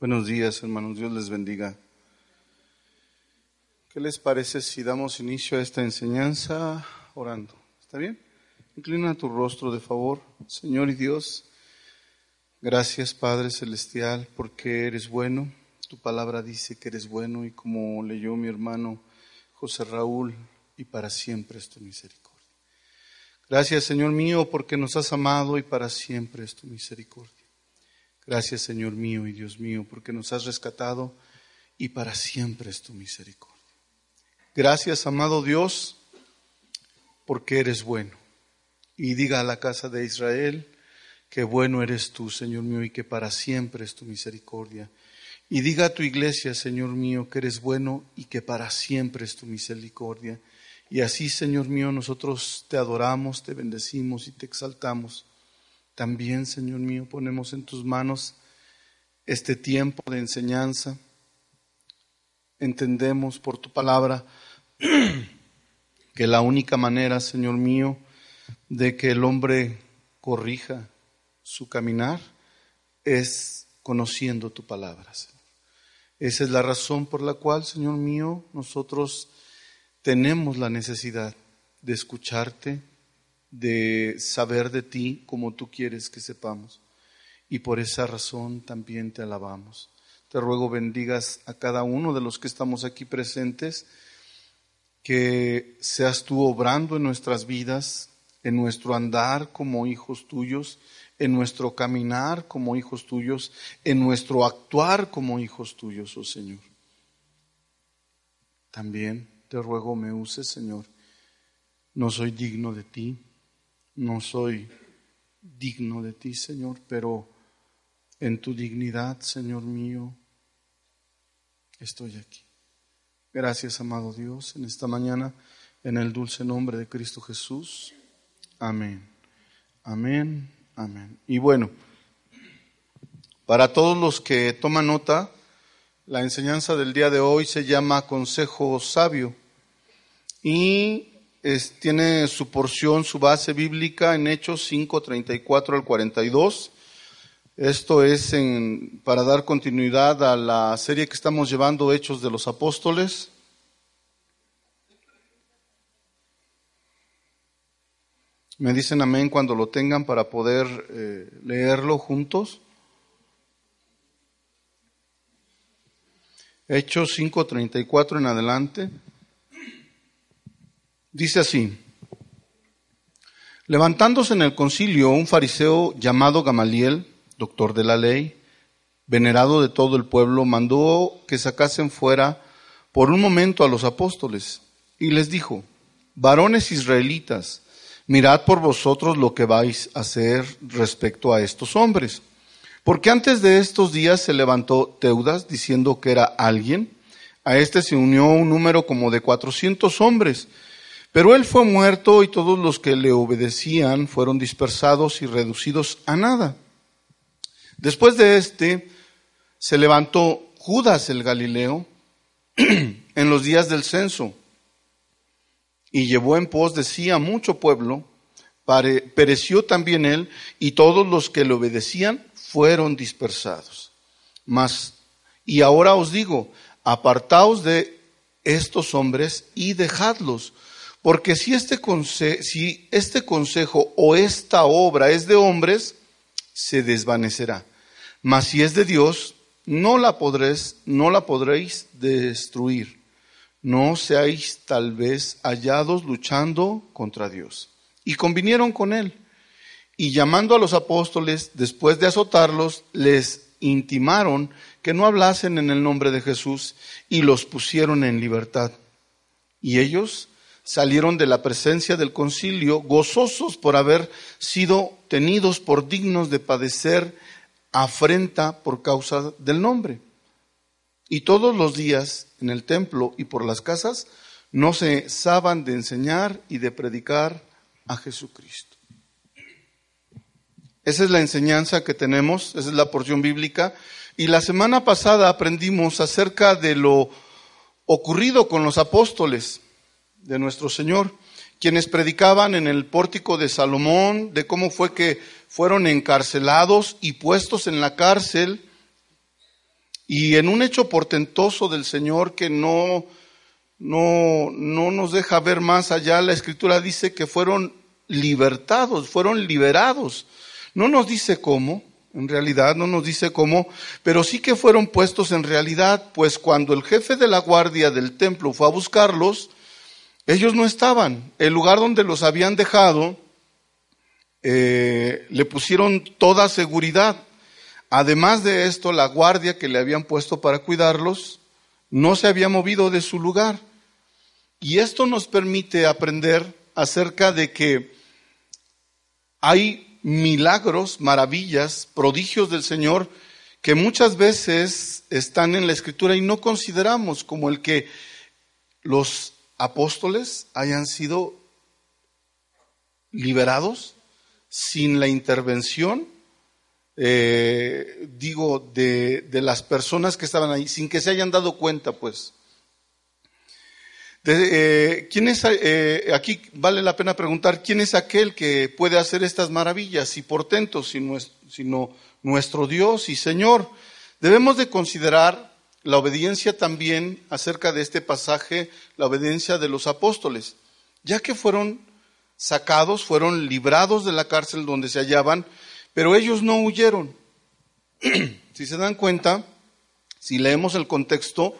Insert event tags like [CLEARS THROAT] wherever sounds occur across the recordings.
Buenos días, hermanos. Dios les bendiga. ¿Qué les parece si damos inicio a esta enseñanza orando? ¿Está bien? Inclina tu rostro de favor, Señor y Dios. Gracias, Padre Celestial, porque eres bueno. Tu palabra dice que eres bueno y como leyó mi hermano José Raúl, y para siempre es tu misericordia. Gracias, Señor mío, porque nos has amado y para siempre es tu misericordia. Gracias, Señor mío y Dios mío, porque nos has rescatado y para siempre es tu misericordia. Gracias, amado Dios, porque eres bueno. Y diga a la casa de Israel que bueno eres tú, Señor mío, y que para siempre es tu misericordia. Y diga a tu iglesia, Señor mío, que eres bueno y que para siempre es tu misericordia. Y así, Señor mío, nosotros te adoramos, te bendecimos y te exaltamos. También, Señor mío, ponemos en tus manos este tiempo de enseñanza. Entendemos por tu palabra que la única manera, Señor mío, de que el hombre corrija su caminar es conociendo tu palabra. Esa es la razón por la cual, Señor mío, nosotros tenemos la necesidad de escucharte, de saber de ti como tú quieres que sepamos. Y por esa razón también te alabamos. Te ruego bendigas a cada uno de los que estamos aquí presentes, que seas tú obrando en nuestras vidas, en nuestro andar como hijos tuyos, en nuestro caminar como hijos tuyos, en nuestro actuar como hijos tuyos, oh Señor. También te ruego me uses, Señor. No soy digno de ti, no soy digno de ti, Señor, pero en tu dignidad, Señor mío, estoy aquí. Gracias, amado Dios, en esta mañana, en el dulce nombre de Cristo Jesús. Amén. Amén. Amén. Y bueno, para todos los que toman nota, la enseñanza del día de hoy se llama Consejo Sabio y tiene su porción, su base bíblica en Hechos 5, 34 al 42. Esto es en, para dar continuidad a la serie que estamos llevando, Hechos de los Apóstoles. Me dicen amén cuando lo tengan para poder eh, leerlo juntos. Hechos 5:34 en adelante. Dice así, levantándose en el concilio un fariseo llamado Gamaliel, doctor de la ley, venerado de todo el pueblo, mandó que sacasen fuera por un momento a los apóstoles y les dijo, varones israelitas, mirad por vosotros lo que vais a hacer respecto a estos hombres. Porque antes de estos días se levantó Teudas diciendo que era alguien, a este se unió un número como de cuatrocientos hombres, pero él fue muerto y todos los que le obedecían fueron dispersados y reducidos a nada. Después de este, se levantó Judas el Galileo [CLEARS THROAT] en los días del censo y llevó en pos de sí a mucho pueblo, pereció también él y todos los que le obedecían fueron dispersados. Mas, y ahora os digo, apartaos de estos hombres y dejadlos, porque si este, si este consejo o esta obra es de hombres, se desvanecerá. Mas si es de Dios, no la podréis, no la podréis destruir. No seáis tal vez hallados luchando contra Dios. Y convinieron con él. Y llamando a los apóstoles, después de azotarlos, les intimaron que no hablasen en el nombre de Jesús y los pusieron en libertad. Y ellos, salieron de la presencia del concilio gozosos por haber sido tenidos por dignos de padecer afrenta por causa del nombre. Y todos los días en el templo y por las casas no cesaban de enseñar y de predicar a Jesucristo. Esa es la enseñanza que tenemos, esa es la porción bíblica. Y la semana pasada aprendimos acerca de lo ocurrido con los apóstoles de nuestro Señor, quienes predicaban en el pórtico de Salomón, de cómo fue que fueron encarcelados y puestos en la cárcel Y en un hecho portentoso del Señor que no, no, no nos deja ver más allá, la Escritura dice que fueron libertados, fueron liberados. No nos dice cómo, en realidad no nos dice cómo, pero sí que fueron puestos en realidad, pues cuando el jefe de la guardia del templo fue a buscarlos, ellos no estaban. El lugar donde los habían dejado, eh, le pusieron toda seguridad. Además de esto, la guardia que le habían puesto para cuidarlos no se había movido de su lugar. Y esto nos permite aprender acerca de que hay milagros, maravillas, prodigios del Señor que muchas veces están en la Escritura y no consideramos como el que los apóstoles hayan sido liberados sin la intervención, eh, digo, de, de, las personas que estaban ahí, sin que se hayan dado cuenta, pues. Eh, ¿quién es, eh, aquí vale la pena preguntar, ¿quién es aquel que puede hacer estas maravillas y portentos, sino nuestro Dios y Señor? Debemos de considerar la obediencia también acerca de este pasaje, la obediencia de los apóstoles, ya que fueron sacados, fueron librados de la cárcel donde se hallaban, pero ellos no huyeron. [CLEARS THROAT] si se dan cuenta, si leemos el contexto,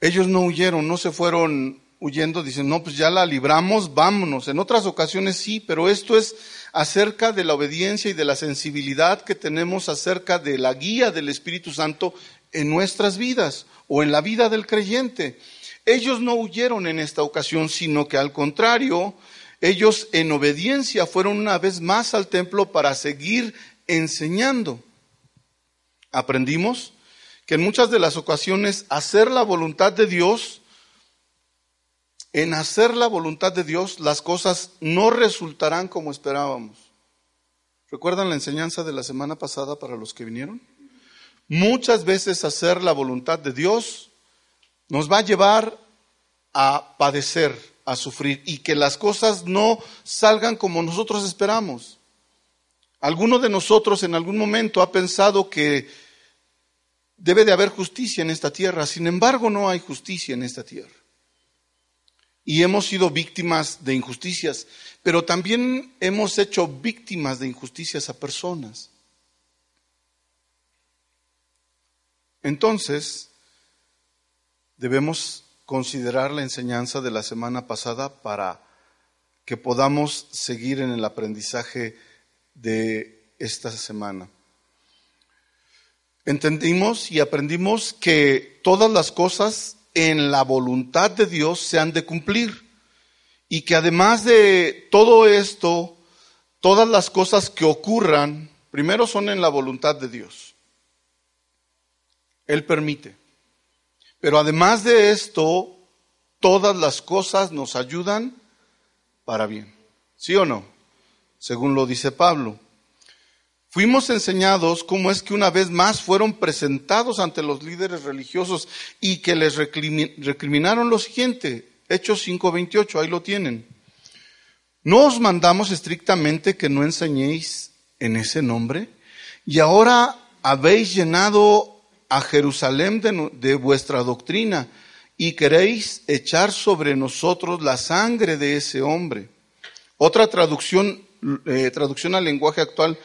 ellos no huyeron, no se fueron huyendo, dicen, no, pues ya la libramos, vámonos. En otras ocasiones sí, pero esto es acerca de la obediencia y de la sensibilidad que tenemos acerca de la guía del Espíritu Santo en nuestras vidas o en la vida del creyente. Ellos no huyeron en esta ocasión, sino que al contrario, ellos en obediencia fueron una vez más al templo para seguir enseñando. Aprendimos que en muchas de las ocasiones hacer la voluntad de Dios, en hacer la voluntad de Dios las cosas no resultarán como esperábamos. ¿Recuerdan la enseñanza de la semana pasada para los que vinieron? Muchas veces hacer la voluntad de Dios nos va a llevar a padecer, a sufrir y que las cosas no salgan como nosotros esperamos. Alguno de nosotros en algún momento ha pensado que debe de haber justicia en esta tierra, sin embargo no hay justicia en esta tierra. Y hemos sido víctimas de injusticias, pero también hemos hecho víctimas de injusticias a personas. Entonces, debemos considerar la enseñanza de la semana pasada para que podamos seguir en el aprendizaje de esta semana. Entendimos y aprendimos que todas las cosas en la voluntad de Dios se han de cumplir y que además de todo esto, todas las cosas que ocurran, primero son en la voluntad de Dios. Él permite. Pero además de esto, todas las cosas nos ayudan para bien. ¿Sí o no? Según lo dice Pablo. Fuimos enseñados cómo es que una vez más fueron presentados ante los líderes religiosos y que les recriminaron lo siguiente. Hechos 5:28, ahí lo tienen. No os mandamos estrictamente que no enseñéis en ese nombre y ahora habéis llenado a Jerusalén de, vuestra doctrina y queréis echar sobre nosotros la sangre de ese hombre. Otra traducción, eh, traducción al lenguaje actual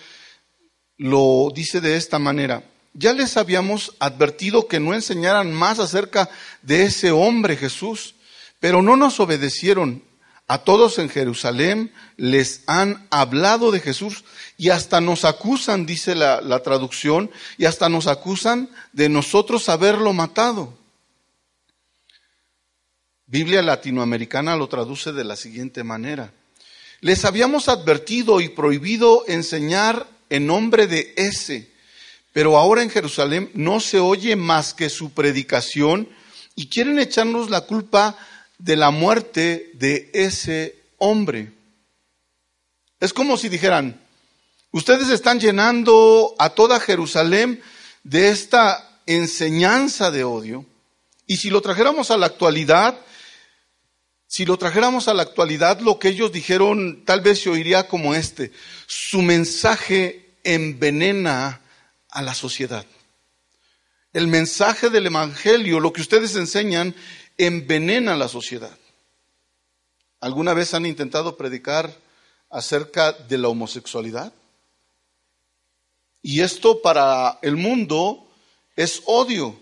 lo dice de esta manera. Ya les habíamos advertido que no enseñaran más acerca de ese hombre Jesús, pero no nos obedecieron. A todos en Jerusalén les han hablado de Jesús y hasta nos acusan, dice la, traducción, y hasta nos acusan de nosotros haberlo matado. Biblia latinoamericana lo traduce de la siguiente manera. Les habíamos advertido y prohibido enseñar en nombre de ese, pero ahora en Jerusalén no se oye más que su predicación y quieren echarnos la culpa de la muerte de ese hombre. Es como si dijeran, ustedes están llenando a toda Jerusalén de esta enseñanza de odio. Y si lo trajéramos a la actualidad, si lo trajéramos a la actualidad, lo que ellos dijeron tal vez se oiría como este. Su mensaje envenena a la sociedad. el mensaje del Evangelio, lo que ustedes enseñan, envenena la sociedad. ¿Alguna vez han intentado predicar acerca de la homosexualidad? Y esto para el mundo es odio.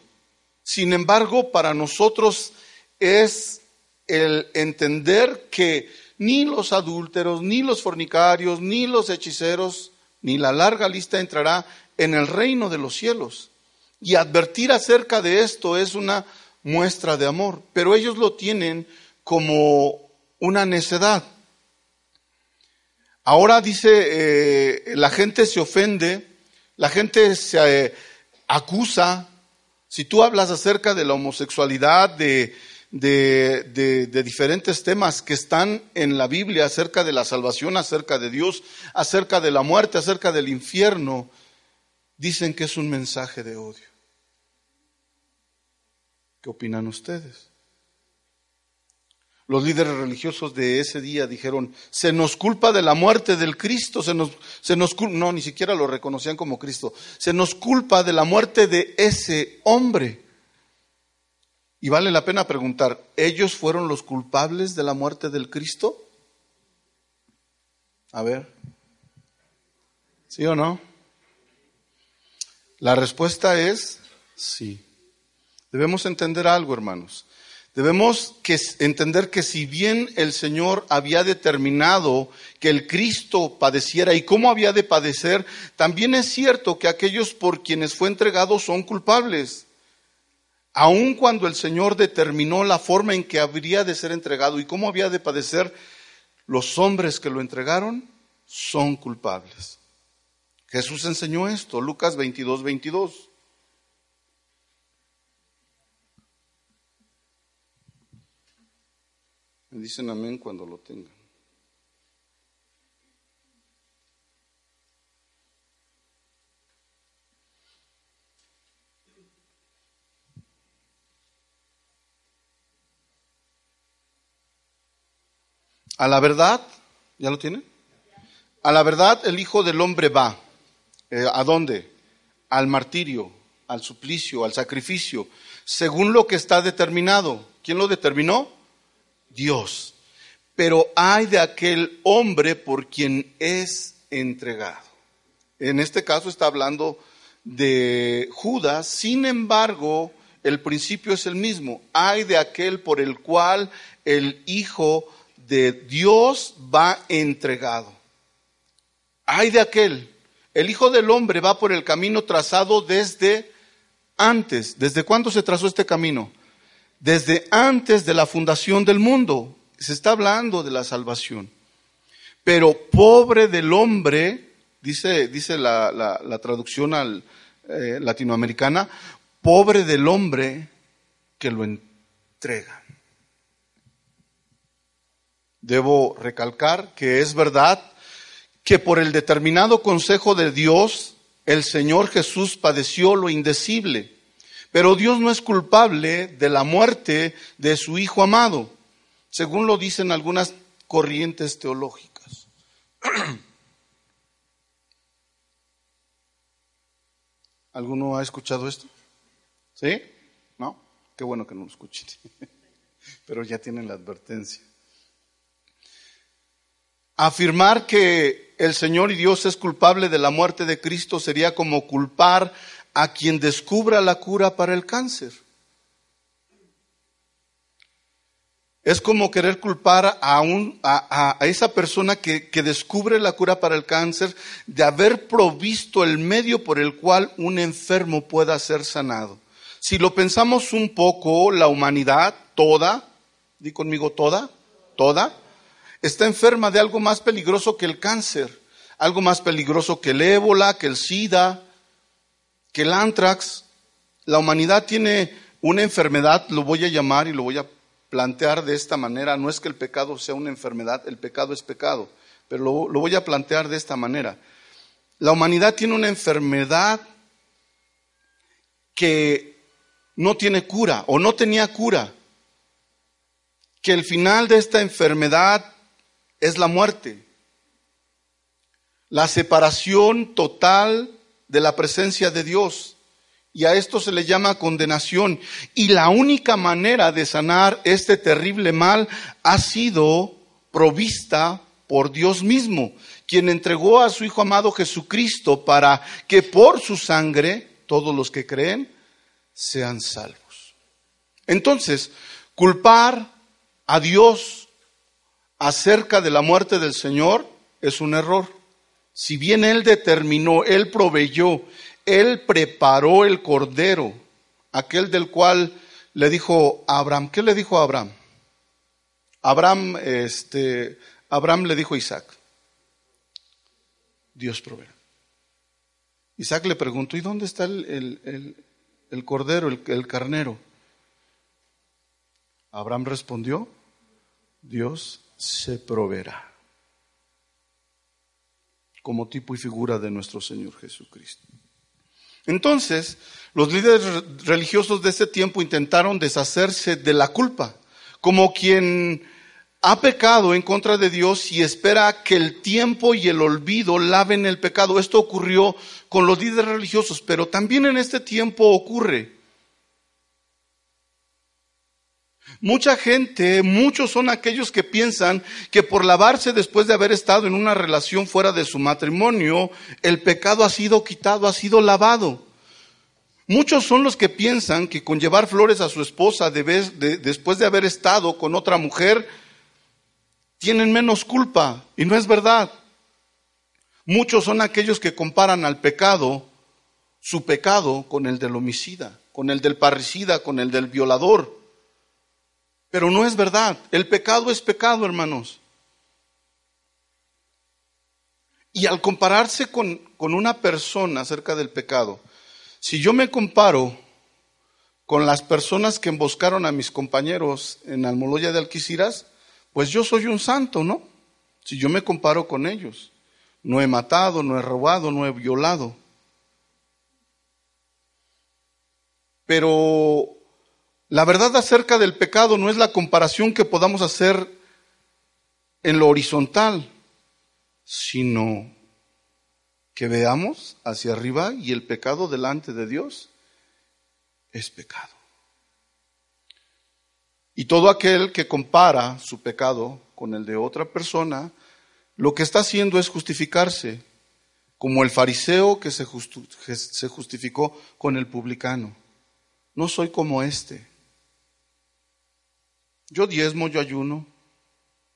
Sin embargo, para nosotros es el entender que ni los adúlteros, ni los fornicarios, ni los hechiceros, ni la larga lista entrará en el reino de los cielos. Y advertir acerca de esto es una muestra de amor, pero ellos lo tienen como una necedad. Ahora dice, eh, la gente se ofende, la gente se eh, acusa. Si tú hablas acerca de la homosexualidad, de, de, diferentes temas que están en la Biblia acerca de la salvación, acerca de Dios, acerca de la muerte, acerca del infierno, dicen que es un mensaje de odio. ¿Qué opinan ustedes? Los líderes religiosos de ese día dijeron, se nos culpa de la muerte del Cristo, se nos, se nos no, ni siquiera lo reconocían como Cristo, se nos culpa de la muerte de ese hombre. Y vale la pena preguntar, ¿ellos fueron los culpables de la muerte del Cristo? A ver, ¿sí o no? La respuesta es sí. Debemos entender algo, hermanos. Debemos que entender que si bien el Señor había determinado que el Cristo padeciera y cómo había de padecer, también es cierto que aquellos por quienes fue entregado son culpables aun cuando el Señor determinó la forma en que habría de ser entregado y cómo había de padecer, los hombres que lo entregaron son culpables. Jesús enseñó esto, Lucas 22, 22. Dicen amén cuando lo tengan. A la verdad, ¿ya lo tiene? A la verdad el Hijo del Hombre va. Eh, ¿A dónde? Al martirio, al suplicio, al sacrificio, según lo que está determinado. ¿Quién lo determinó? Dios. Pero hay de aquel hombre por quien es entregado. En este caso está hablando de Judas, sin embargo, el principio es el mismo. Hay de aquel por el cual el Hijo de Dios va entregado. Hay de aquel. El Hijo del Hombre va por el camino trazado desde antes. ¿Desde cuándo se trazó este camino? Desde antes de la fundación del mundo. Se está hablando de la salvación. Pero pobre del hombre, dice, dice la, traducción al, eh, latinoamericana, pobre del hombre que lo entrega. Debo recalcar que es verdad que por el determinado consejo de Dios, el Señor Jesús padeció lo indecible. Pero Dios no es culpable de la muerte de su Hijo amado, según lo dicen algunas corrientes teológicas. [CLEARS THROAT] ¿Alguno ha escuchado esto? ¿Sí? ¿No? Qué bueno que no lo escuchen. [LAUGHS] Pero ya tienen la advertencia. Afirmar que el Señor y Dios es culpable de la muerte de Cristo sería como culpar a quien descubra la cura para el cáncer. Es como querer culpar a, un, a, esa persona que, que descubre la cura para el cáncer de haber provisto el medio por el cual un enfermo pueda ser sanado. Si lo pensamos un poco, la humanidad toda, di conmigo toda, toda, está enferma de algo más peligroso que el cáncer, algo más peligroso que el ébola, que el SIDA, que el antrax. La humanidad tiene una enfermedad, lo voy a llamar y lo voy a plantear de esta manera. No es que el pecado sea una enfermedad, el pecado es pecado, pero lo, lo voy a plantear de esta manera. La humanidad tiene una enfermedad que no tiene cura o no tenía cura, que el final de esta enfermedad es la muerte. La separación total de la presencia de Dios. y a esto se le llama condenación. Y la única manera de sanar este terrible mal ha sido provista por Dios mismo, quien entregó a su Hijo amado Jesucristo para que por su sangre todos los que creen sean salvos. Entonces, culpar a Dios acerca de la muerte del Señor es un error. Si bien Él determinó, Él proveyó, Él preparó el cordero, aquel del cual le dijo Abraham, ¿qué le dijo a Abraham? Abraham, este, Abraham le dijo a Isaac, Dios proveerá. Isaac le preguntó, ¿y dónde está el, cordero, el carnero? Abraham respondió, Dios se proveerá como tipo y figura de nuestro Señor Jesucristo. Entonces, los líderes religiosos de ese tiempo intentaron deshacerse de la culpa, como quien ha pecado en contra de Dios y espera que el tiempo y el olvido laven el pecado. Esto ocurrió con los líderes religiosos, pero también en este tiempo ocurre. Mucha gente, muchos son aquellos que piensan que por lavarse después de haber estado en una relación fuera de su matrimonio, el pecado ha sido quitado, ha sido lavado. Muchos son los que piensan que con llevar flores a su esposa después de haber estado con otra mujer, tienen menos culpa. Y no es verdad. Muchos son aquellos que comparan al pecado, su pecado, con el del homicida, con el del parricida, con el del violador. Pero no es verdad. El pecado es pecado, hermanos. Y al compararse con, con una persona acerca del pecado, si yo me comparo con las personas que emboscaron a mis compañeros en Almoloya de Alquiciras, pues yo soy un santo, ¿no? Si yo me comparo con ellos. No he matado, no he robado, no he violado. Pero la verdad acerca del pecado no es la comparación que podamos hacer en lo horizontal, sino que veamos hacia arriba y el pecado delante de Dios es pecado. Y todo aquel que compara su pecado con el de otra persona, lo que está haciendo es justificarse, como el fariseo que se, justificó con el publicano. No soy como este. Yo diezmo, yo ayuno,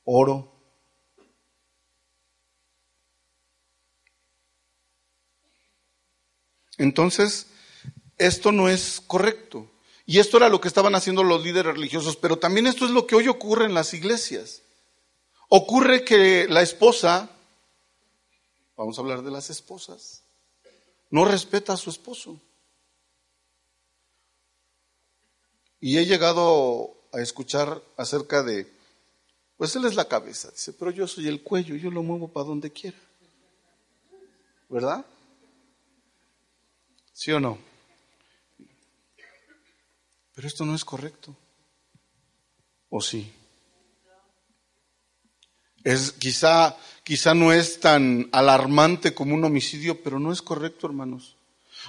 oro. Entonces, esto no es correcto. Y esto era lo que estaban haciendo los líderes religiosos, pero también esto es lo que hoy ocurre en las iglesias. Ocurre que la esposa, vamos a hablar de las esposas, no respeta a su esposo. Y he llegado a escuchar acerca de, pues él es la cabeza, dice, pero yo soy el cuello, yo lo muevo para donde quiera. ¿Verdad? ¿Sí o no? Pero esto no es correcto. ¿O sí? Es quizá quizá no es tan alarmante como un homicidio, pero no es correcto, hermanos.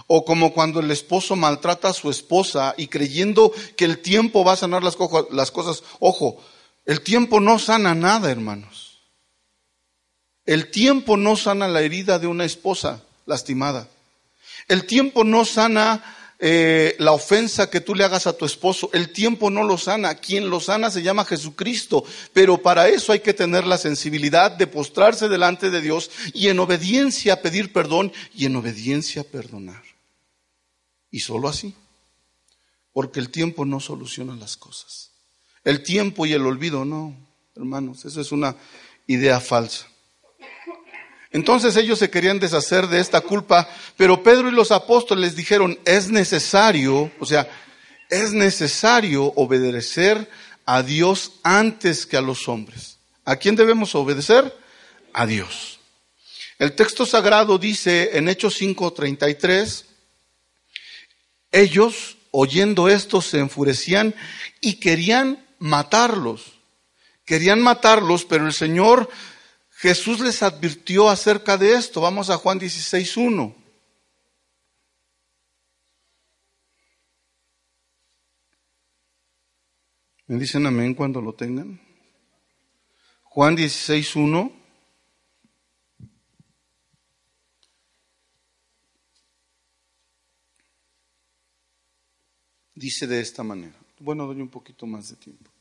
O como cuando el esposo maltrata a su esposa y creyendo que el tiempo va a sanar las, cosas. Ojo, el tiempo no sana nada, hermanos. El tiempo no sana la herida de una esposa lastimada. El tiempo no sana eh, la ofensa que tú le hagas a tu esposo. El tiempo no lo sana. Quien lo sana se llama Jesucristo. Pero para eso hay que tener la sensibilidad de postrarse delante de Dios y en obediencia pedir perdón y en obediencia perdonar. Y solo así. Porque el tiempo no soluciona las cosas. El tiempo y el olvido no, hermanos. Esa es una idea falsa. Entonces ellos se querían deshacer de esta culpa, pero Pedro y los apóstoles dijeron, es necesario, o sea, es necesario obedecer a Dios antes que a los hombres. ¿A quién debemos obedecer? A Dios. El texto sagrado dice en Hechos 5:33, ellos oyendo esto se enfurecían y querían matarlos. Querían matarlos, pero el Señor Jesús les advirtió acerca de esto. Vamos a Juan 16.1. ¿Me dicen amén cuando lo tengan? Juan 16.1. Dice de esta manera. Bueno, doy un poquito más de tiempo.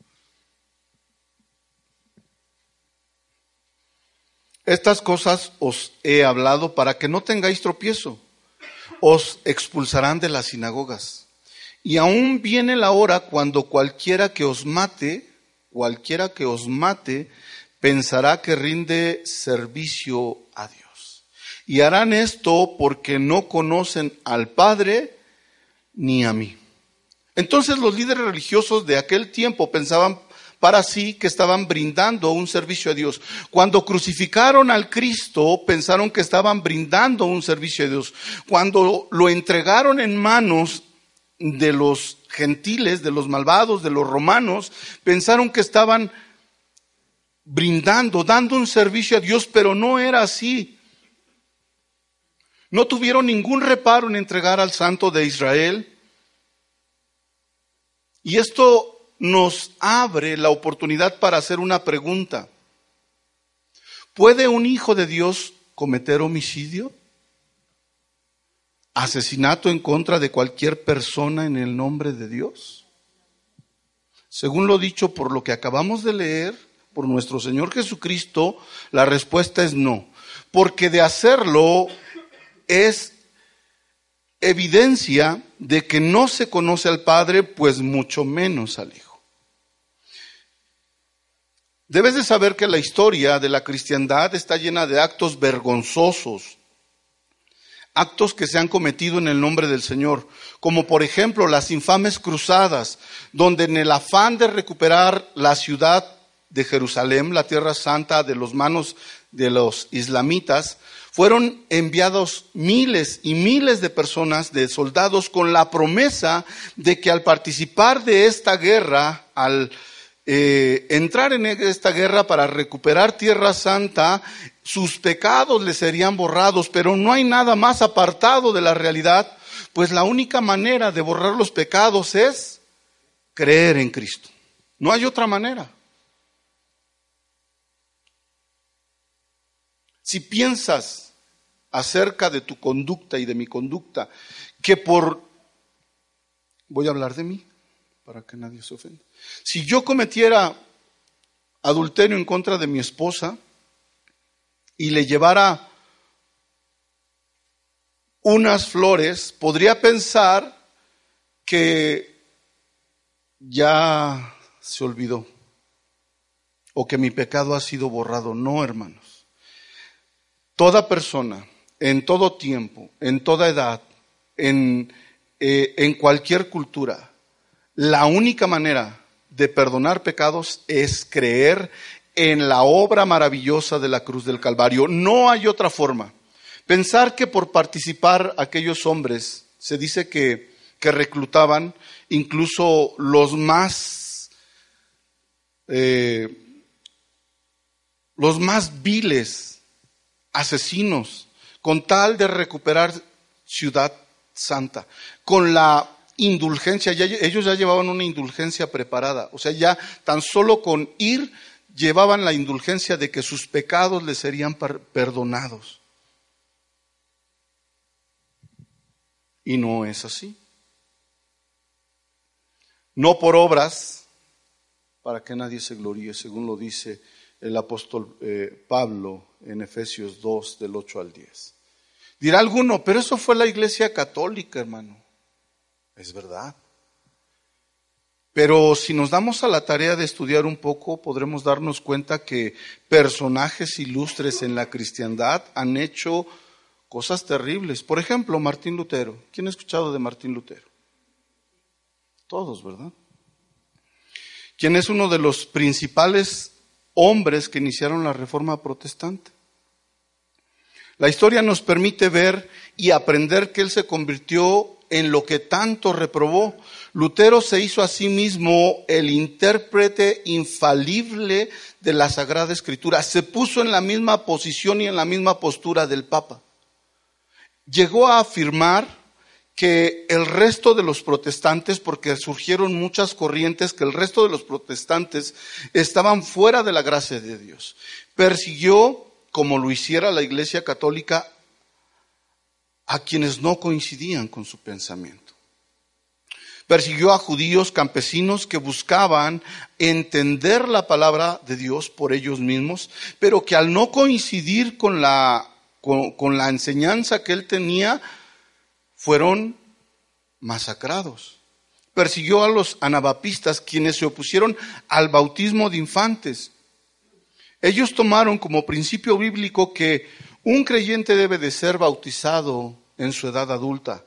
Estas cosas os he hablado para que no tengáis tropiezo. Os expulsarán de las sinagogas. Y aún viene la hora cuando cualquiera que os mate, cualquiera que os mate, pensará que rinde servicio a Dios. Y harán esto porque no conocen al Padre ni a mí. Entonces los líderes religiosos de aquel tiempo pensaban para sí que estaban brindando un servicio a Dios. Cuando crucificaron al Cristo, pensaron que estaban brindando un servicio a Dios. Cuando lo entregaron en manos de los gentiles, de los malvados, de los romanos, pensaron que estaban brindando, dando un servicio a Dios, pero no era así. No tuvieron ningún reparo en entregar al Santo de Israel. Y esto nos abre la oportunidad para hacer una pregunta. ¿Puede un hijo de Dios cometer homicidio? ¿Asesinato en contra de cualquier persona en el nombre de Dios? Según lo dicho por lo que acabamos de leer, por nuestro Señor Jesucristo, la respuesta es no. Porque de hacerlo es evidencia de que no se conoce al Padre, pues mucho menos al Hijo. Debes de saber que la historia de la cristiandad está llena de actos vergonzosos, actos que se han cometido en el nombre del Señor, como por ejemplo las infames cruzadas, donde en el afán de recuperar la ciudad de Jerusalén, la tierra santa de los manos de los islamitas, fueron enviados miles y miles de personas, de soldados, con la promesa de que al participar de esta guerra, al eh, entrar en esta guerra para recuperar Tierra Santa, sus pecados le serían borrados, pero no hay nada más apartado de la realidad, pues la única manera de borrar los pecados es creer en Cristo. No hay otra manera. Si piensas acerca de tu conducta y de mi conducta, que por... Voy a hablar de mí, para que nadie se ofenda. Si yo cometiera adulterio en contra de mi esposa y le llevara unas flores, podría pensar que ya se olvidó o que mi pecado ha sido borrado. No, hermanos. Toda persona, en todo tiempo, en toda edad, en, eh, en cualquier cultura, la única manera de perdonar pecados es creer en la obra maravillosa de la cruz del Calvario. No hay otra forma. Pensar que por participar aquellos hombres, se dice que, que reclutaban incluso los más, eh, los más viles asesinos, con tal de recuperar Ciudad Santa, con la indulgencia, ellos ya llevaban una indulgencia preparada, o sea, ya tan solo con ir llevaban la indulgencia de que sus pecados les serían perdonados. Y no es así. No por obras, para que nadie se gloríe, según lo dice el apóstol eh, Pablo en Efesios 2, del 8 al 10. Dirá alguno, pero eso fue la iglesia católica, hermano. Es verdad. Pero si nos damos a la tarea de estudiar un poco, podremos darnos cuenta que personajes ilustres en la cristiandad han hecho cosas terribles. Por ejemplo, Martín Lutero. ¿Quién ha escuchado de Martín Lutero? Todos, ¿verdad? ¿Quién es uno de los principales hombres que iniciaron la reforma protestante? La historia nos permite ver y aprender que él se convirtió en lo que tanto reprobó. Lutero se hizo a sí mismo el intérprete infalible de la Sagrada Escritura. Se puso en la misma posición y en la misma postura del Papa. Llegó a afirmar que el resto de los protestantes, porque surgieron muchas corrientes, que el resto de los protestantes estaban fuera de la gracia de Dios. Persiguió, como lo hiciera la Iglesia Católica, a quienes no coincidían con su pensamiento. Persiguió a judíos campesinos que buscaban entender la palabra de Dios por ellos mismos, pero que al no coincidir con la, con, la enseñanza que él tenía, fueron masacrados. Persiguió a los anabapistas, quienes se opusieron al bautismo de infantes. Ellos tomaron como principio bíblico que un creyente debe de ser bautizado en su edad adulta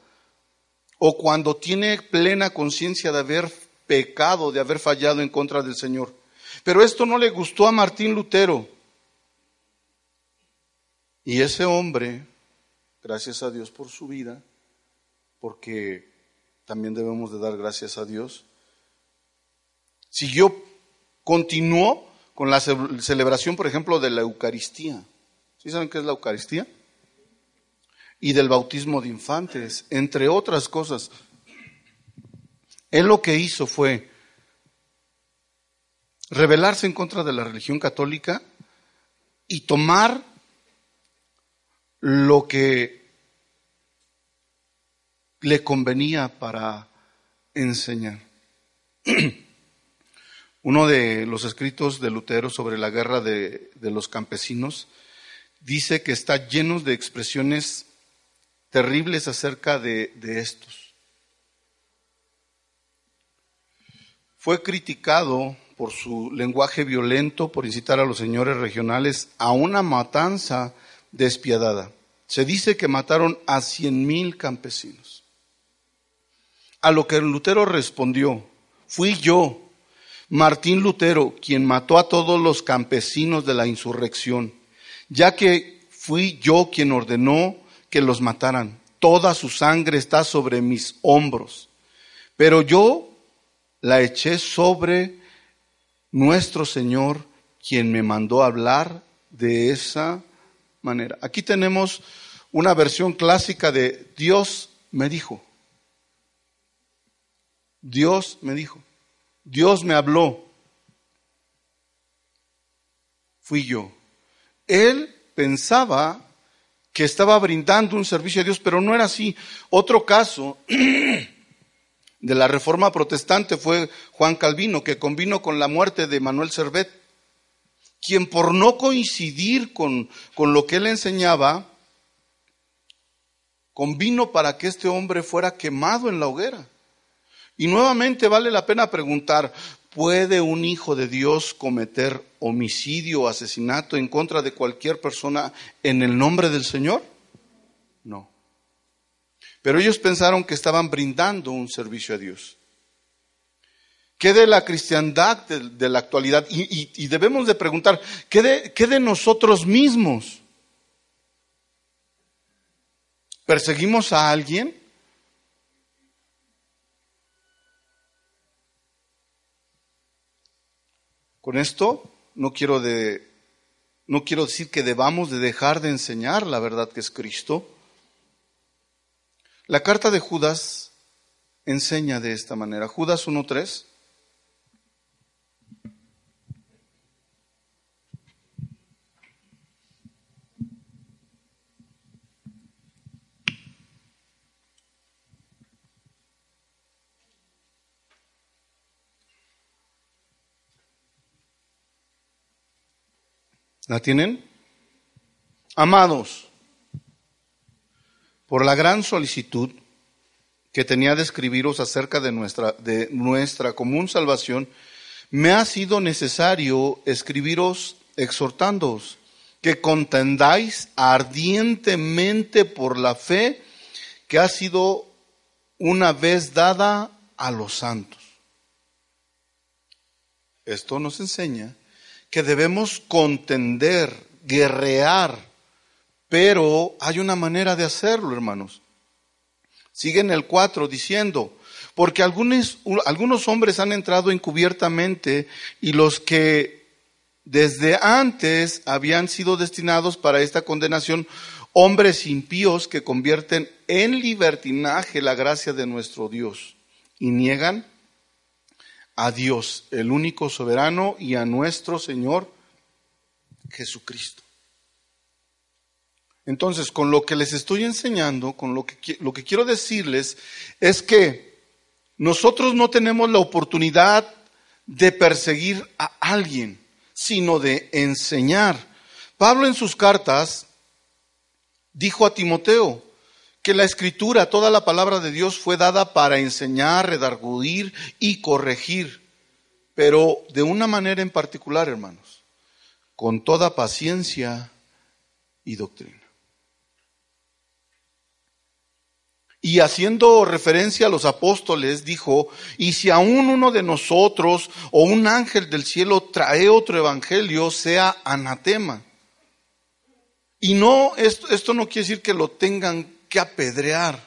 o cuando tiene plena conciencia de haber pecado, de haber fallado en contra del Señor. Pero esto no le gustó a Martín Lutero. Y ese hombre, gracias a Dios por su vida, porque también debemos de dar gracias a Dios, siguió, continuó con la celebración, por ejemplo, de la Eucaristía. ¿Sí saben qué es la Eucaristía? Y del bautismo de infantes, entre otras cosas. Él lo que hizo fue rebelarse en contra de la religión católica y tomar lo que le convenía para enseñar. [CLEARS THROAT] Uno de los escritos de Lutero sobre la guerra de, los campesinos dice que está lleno de expresiones terribles acerca de, estos. Fue criticado por su lenguaje violento, por incitar a los señores regionales a una matanza despiadada. Se dice que mataron a cien mil campesinos. A lo que Lutero respondió, fui yo, Martín Lutero, quien mató a todos los campesinos de la insurrección, ya que fui yo quien ordenó que los mataran. Toda su sangre está sobre mis hombros. Pero yo la eché sobre nuestro Señor, quien me mandó hablar de esa manera. Aquí tenemos una versión clásica de Dios me dijo. Dios me dijo. Dios me habló. Fui yo. Él pensaba que estaba brindando un servicio a Dios, pero no era así. Otro caso [CLEARS THROAT] de la reforma protestante fue Juan Calvino, que convino con la muerte de Manuel Servet, quien por no coincidir con, con lo que él enseñaba, convino para que este hombre fuera quemado en la hoguera. Y nuevamente vale la pena preguntar, ¿puede un hijo de Dios cometer homicidio asesinato en contra de cualquier persona en el nombre del Señor? No. Pero ellos pensaron que estaban brindando un servicio a Dios. ¿Qué de la cristiandad de, la actualidad? Y, debemos de preguntar, ¿qué de, ¿qué de nosotros mismos? ¿Perseguimos a alguien? Con esto no quiero, de, no quiero decir que debamos de dejar de enseñar la verdad que es Cristo. La carta de Judas enseña de esta manera. Judas 1.3. ¿La tienen? Amados, por la gran solicitud que tenía de escribiros acerca de nuestra, de nuestra común salvación, me ha sido necesario escribiros exhortándoos que contendáis ardientemente por la fe que ha sido una vez dada a los santos. Esto nos enseña que debemos contender, guerrear, pero hay una manera de hacerlo, hermanos. Sigue en el 4 diciendo, porque algunos, algunos hombres han entrado encubiertamente y los que desde antes habían sido destinados para esta condenación, hombres impíos que convierten en libertinaje la gracia de nuestro Dios y niegan a Dios, el único soberano, y a nuestro Señor Jesucristo. Entonces, con lo que les estoy enseñando, con lo que, lo que quiero decirles, es que nosotros no tenemos la oportunidad de perseguir a alguien, sino de enseñar. Pablo en sus cartas dijo a Timoteo que la escritura, toda la palabra de Dios fue dada para enseñar, redargudir y corregir, pero de una manera en particular, hermanos, con toda paciencia y doctrina. Y haciendo referencia a los apóstoles, dijo, y si aún uno de nosotros o un ángel del cielo trae otro evangelio, sea anatema. Y no, esto, esto no quiere decir que lo tengan apedrear,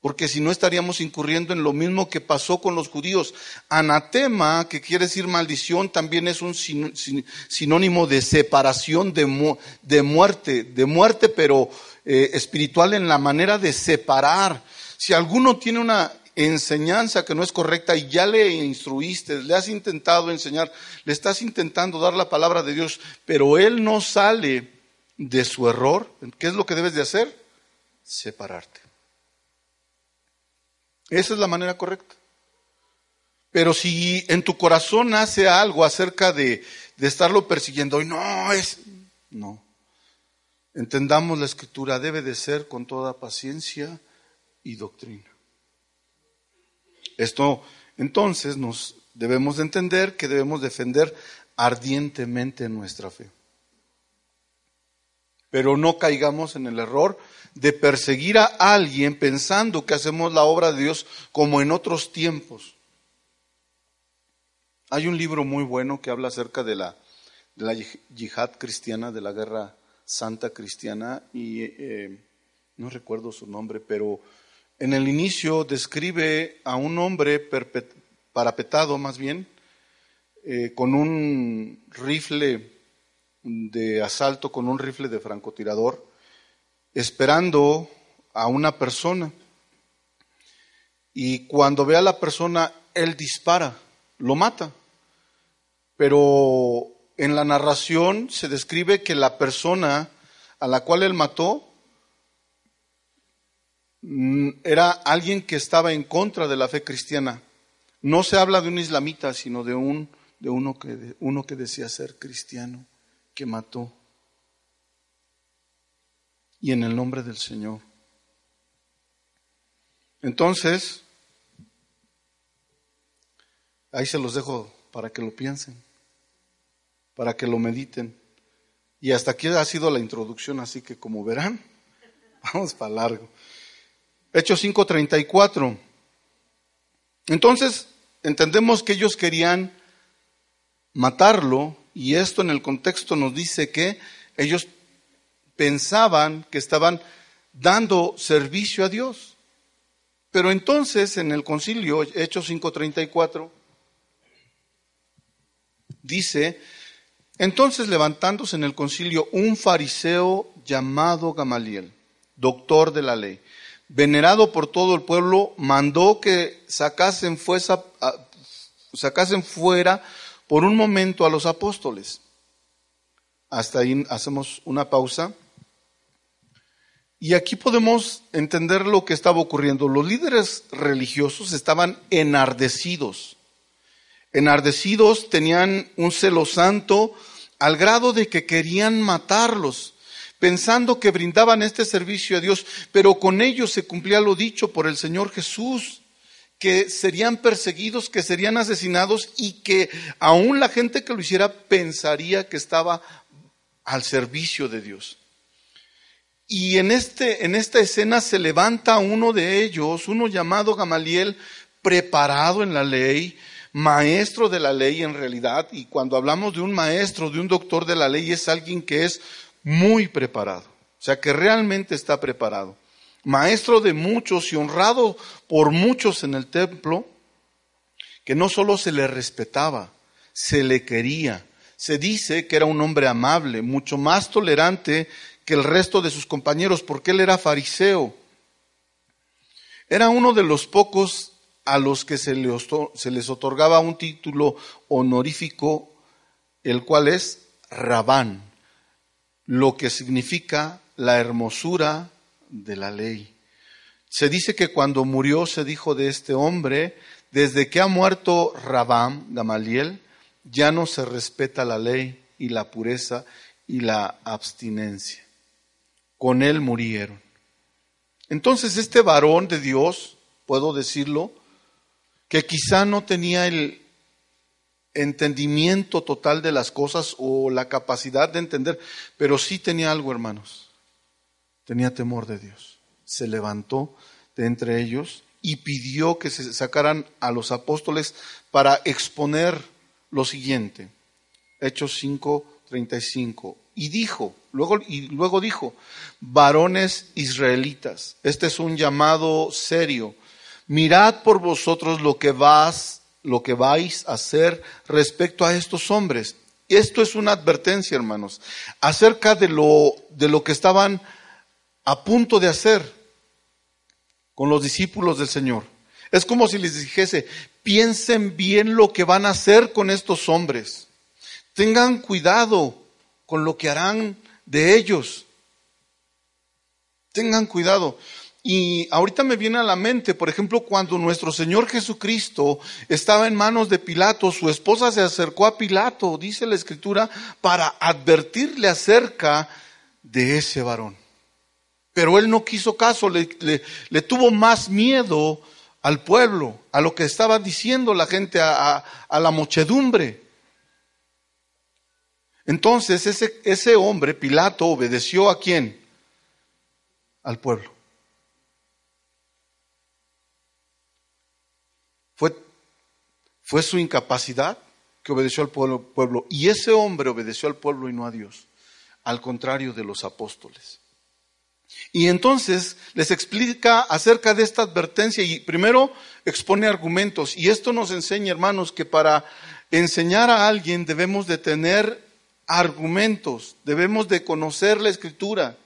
porque si no estaríamos incurriendo en lo mismo que pasó con los judíos. Anatema, que quiere decir maldición, también es un sinónimo de separación, de, de muerte, de muerte, pero eh, espiritual en la manera de separar. Si alguno tiene una enseñanza que no es correcta y ya le instruiste, le has intentado enseñar, le estás intentando dar la palabra de Dios, pero él no sale de su error, ¿qué es lo que debes de hacer? Separarte. Esa es la manera correcta. Pero si en tu corazón nace algo acerca de, de estarlo persiguiendo, y no es, no. Entendamos la escritura, debe de ser con toda paciencia y doctrina. Esto entonces nos debemos de entender que debemos defender ardientemente nuestra fe. Pero no caigamos en el error de perseguir a alguien pensando que hacemos la obra de Dios como en otros tiempos. Hay un libro muy bueno que habla acerca de la, de yihad cristiana, de la guerra santa cristiana y eh, no recuerdo su nombre, pero en el inicio describe a un hombre parapetado más bien, eh, con un rifle de asalto, con un rifle de francotirador, esperando a una persona. Y cuando ve a la persona, él dispara, lo mata. Pero en la narración se describe que la persona a la cual él mató mm, era alguien que estaba en contra de la fe cristiana. No se habla de un islamita, sino de, un, de uno, que, uno que decía ser cristiano, que mató. Y en el nombre del Señor. Entonces, ahí se los dejo para que lo piensen para que lo mediten. Y hasta aquí ha sido la introducción, así que como verán, [LAUGHS] vamos para largo. Hechos 5:34. Entonces, entendemos que ellos querían matarlo y esto en el contexto nos dice que ellos pensaban que estaban dando servicio a Dios. Pero entonces en el concilio, Hechos 5:34, dice entonces levantándose en el concilio un fariseo llamado Gamaliel, doctor de la ley, venerado por todo el pueblo, mandó que sacasen, sacasen fuera por un momento a los apóstoles. Hasta ahí hacemos una pausa. Y aquí podemos entender lo que estaba ocurriendo. Los líderes religiosos estaban enardecidos enardecidos, tenían un celo santo, al grado de que querían matarlos, pensando que brindaban este servicio a Dios, pero con ellos se cumplía lo dicho por el Señor Jesús, que serían perseguidos, que serían asesinados y que aún la gente que lo hiciera pensaría que estaba al servicio de Dios. Y en, este, en esta escena se levanta uno de ellos, uno llamado Gamaliel, preparado en la ley, maestro de la ley en realidad, y cuando hablamos de un maestro, de un doctor de la ley, es alguien que es muy preparado, o sea, que realmente está preparado. Maestro de muchos y honrado por muchos en el templo, que no solo se le respetaba, se le quería. Se dice que era un hombre amable, mucho más tolerante que el resto de sus compañeros, porque él era fariseo. Era uno de los pocos a los que se les otorgaba un título honorífico, el cual es Rabán, lo que significa la hermosura de la ley. Se dice que cuando murió se dijo de este hombre, desde que ha muerto Rabán, Gamaliel, ya no se respeta la ley y la pureza y la abstinencia. Con él murieron. Entonces este varón de Dios, puedo decirlo, que quizá no tenía el entendimiento total de las cosas o la capacidad de entender, pero sí tenía algo, hermanos. Tenía temor de Dios. Se levantó de entre ellos y pidió que se sacaran a los apóstoles para exponer lo siguiente. Hechos 5, 35. Y dijo, luego, y luego dijo, varones israelitas, este es un llamado serio. Mirad por vosotros lo que vas, lo que vais a hacer respecto a estos hombres. Esto es una advertencia, hermanos, acerca de lo, de lo que estaban a punto de hacer con los discípulos del Señor. Es como si les dijese, piensen bien lo que van a hacer con estos hombres. Tengan cuidado con lo que harán de ellos. Tengan cuidado. Y ahorita me viene a la mente, por ejemplo, cuando nuestro Señor Jesucristo estaba en manos de Pilato, su esposa se acercó a Pilato, dice la Escritura, para advertirle acerca de ese varón. Pero él no quiso caso, le, tuvo más miedo al pueblo, a lo que estaba diciendo la gente, a, a la muchedumbre. Entonces ese, ese hombre, Pilato, obedeció a quién? Al pueblo. Fue, fue su incapacidad que obedeció al pueblo, pueblo. Y ese hombre obedeció al pueblo y no a Dios. Al contrario de los apóstoles. Y entonces les explica acerca de esta advertencia y primero expone argumentos. Y esto nos enseña, hermanos, que para enseñar a alguien debemos de tener argumentos, debemos de conocer la escritura.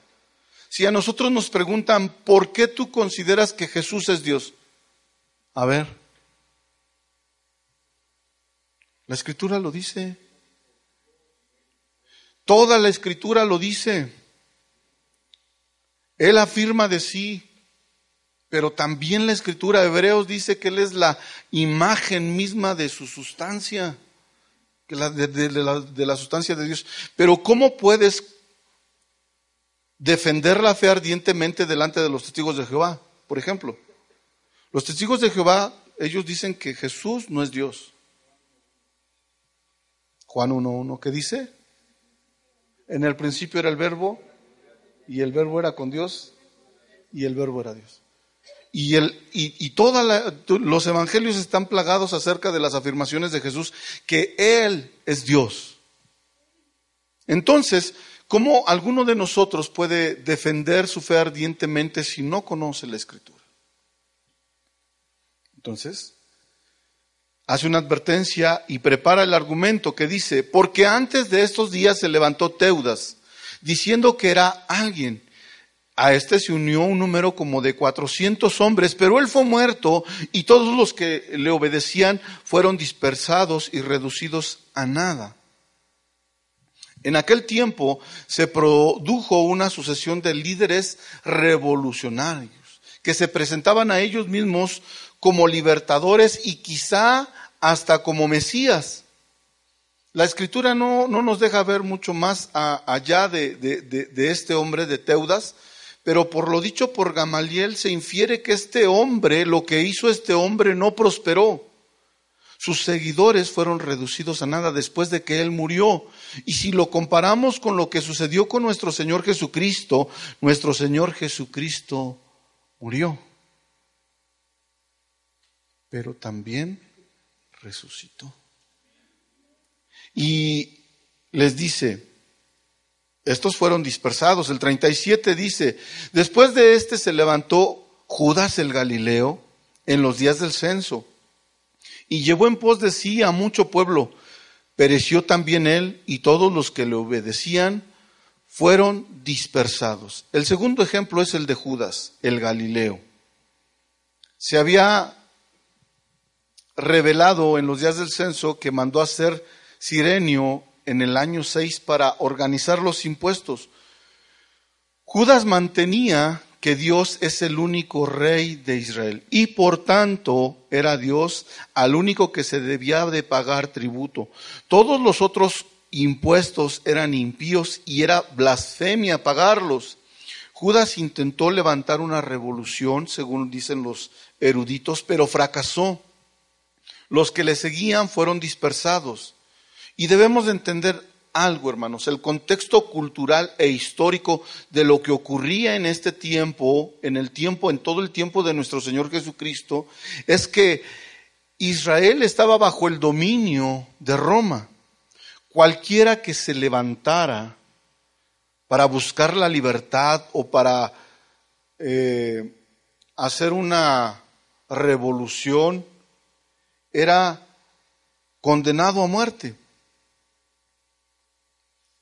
Si a nosotros nos preguntan, ¿por qué tú consideras que Jesús es Dios? A ver, la escritura lo dice. Toda la escritura lo dice. Él afirma de sí, pero también la escritura de Hebreos dice que Él es la imagen misma de su sustancia de, la, sustancia de Dios. Pero ¿cómo puedes defender la fe ardientemente delante de los testigos de Jehová? Por ejemplo, los testigos de Jehová, ellos dicen que Jesús no es Dios. Juan 1.1, ¿qué dice? En el principio era el verbo y el verbo era con Dios y el verbo era Dios. Y, el, y, todos los evangelios están plagados acerca de las afirmaciones de Jesús, que Él es Dios. Entonces, ¿cómo alguno de nosotros puede defender su fe ardientemente si no conoce la Escritura? Entonces, hace una advertencia y prepara el argumento que dice, porque antes de estos días se levantó Teudas, diciendo que era alguien a este se unió un número como de 400 hombres, pero él fue muerto y todos los que le obedecían fueron dispersados y reducidos a nada. En aquel tiempo se produjo una sucesión de líderes revolucionarios que se presentaban a ellos mismos como libertadores y quizá hasta como Mesías. La escritura no, nos deja ver mucho más allá de, de este hombre de Teudas, pero por lo dicho por Gamaliel se infiere que este hombre, lo que hizo este hombre no prosperó. Sus seguidores fueron reducidos a nada después de que él murió. Y si lo comparamos con lo que sucedió con nuestro Señor Jesucristo, nuestro Señor Jesucristo murió. Pero también resucitó. Y les dice, estos fueron dispersados. El 37 dice, después de este se levantó Judas el Galileo en los días del censo y llevó en pos de sí a mucho pueblo. Pereció también él y todos los que le obedecían fueron dispersados. El segundo ejemplo es el de Judas, el Galileo. Se había revelado en los días del censo que mandó hacer Sirenio en el año 6 para organizar los impuestos. Judas mantenía que Dios es el único rey de Israel y por tanto era Dios al único que se debía de pagar tributo. Todos los otros impuestos eran impíos y era blasfemia pagarlos. Judas intentó levantar una revolución, según dicen los eruditos, pero fracasó. Los que le seguían fueron dispersados. Y debemos de entender algo, hermanos, el contexto cultural e histórico de lo que ocurría en este tiempo, en el tiempo, en todo el tiempo de nuestro Señor Jesucristo, es que Israel estaba bajo el dominio de Roma. Cualquiera que se levantara para buscar la libertad o para eh, hacer una revolución era condenado a muerte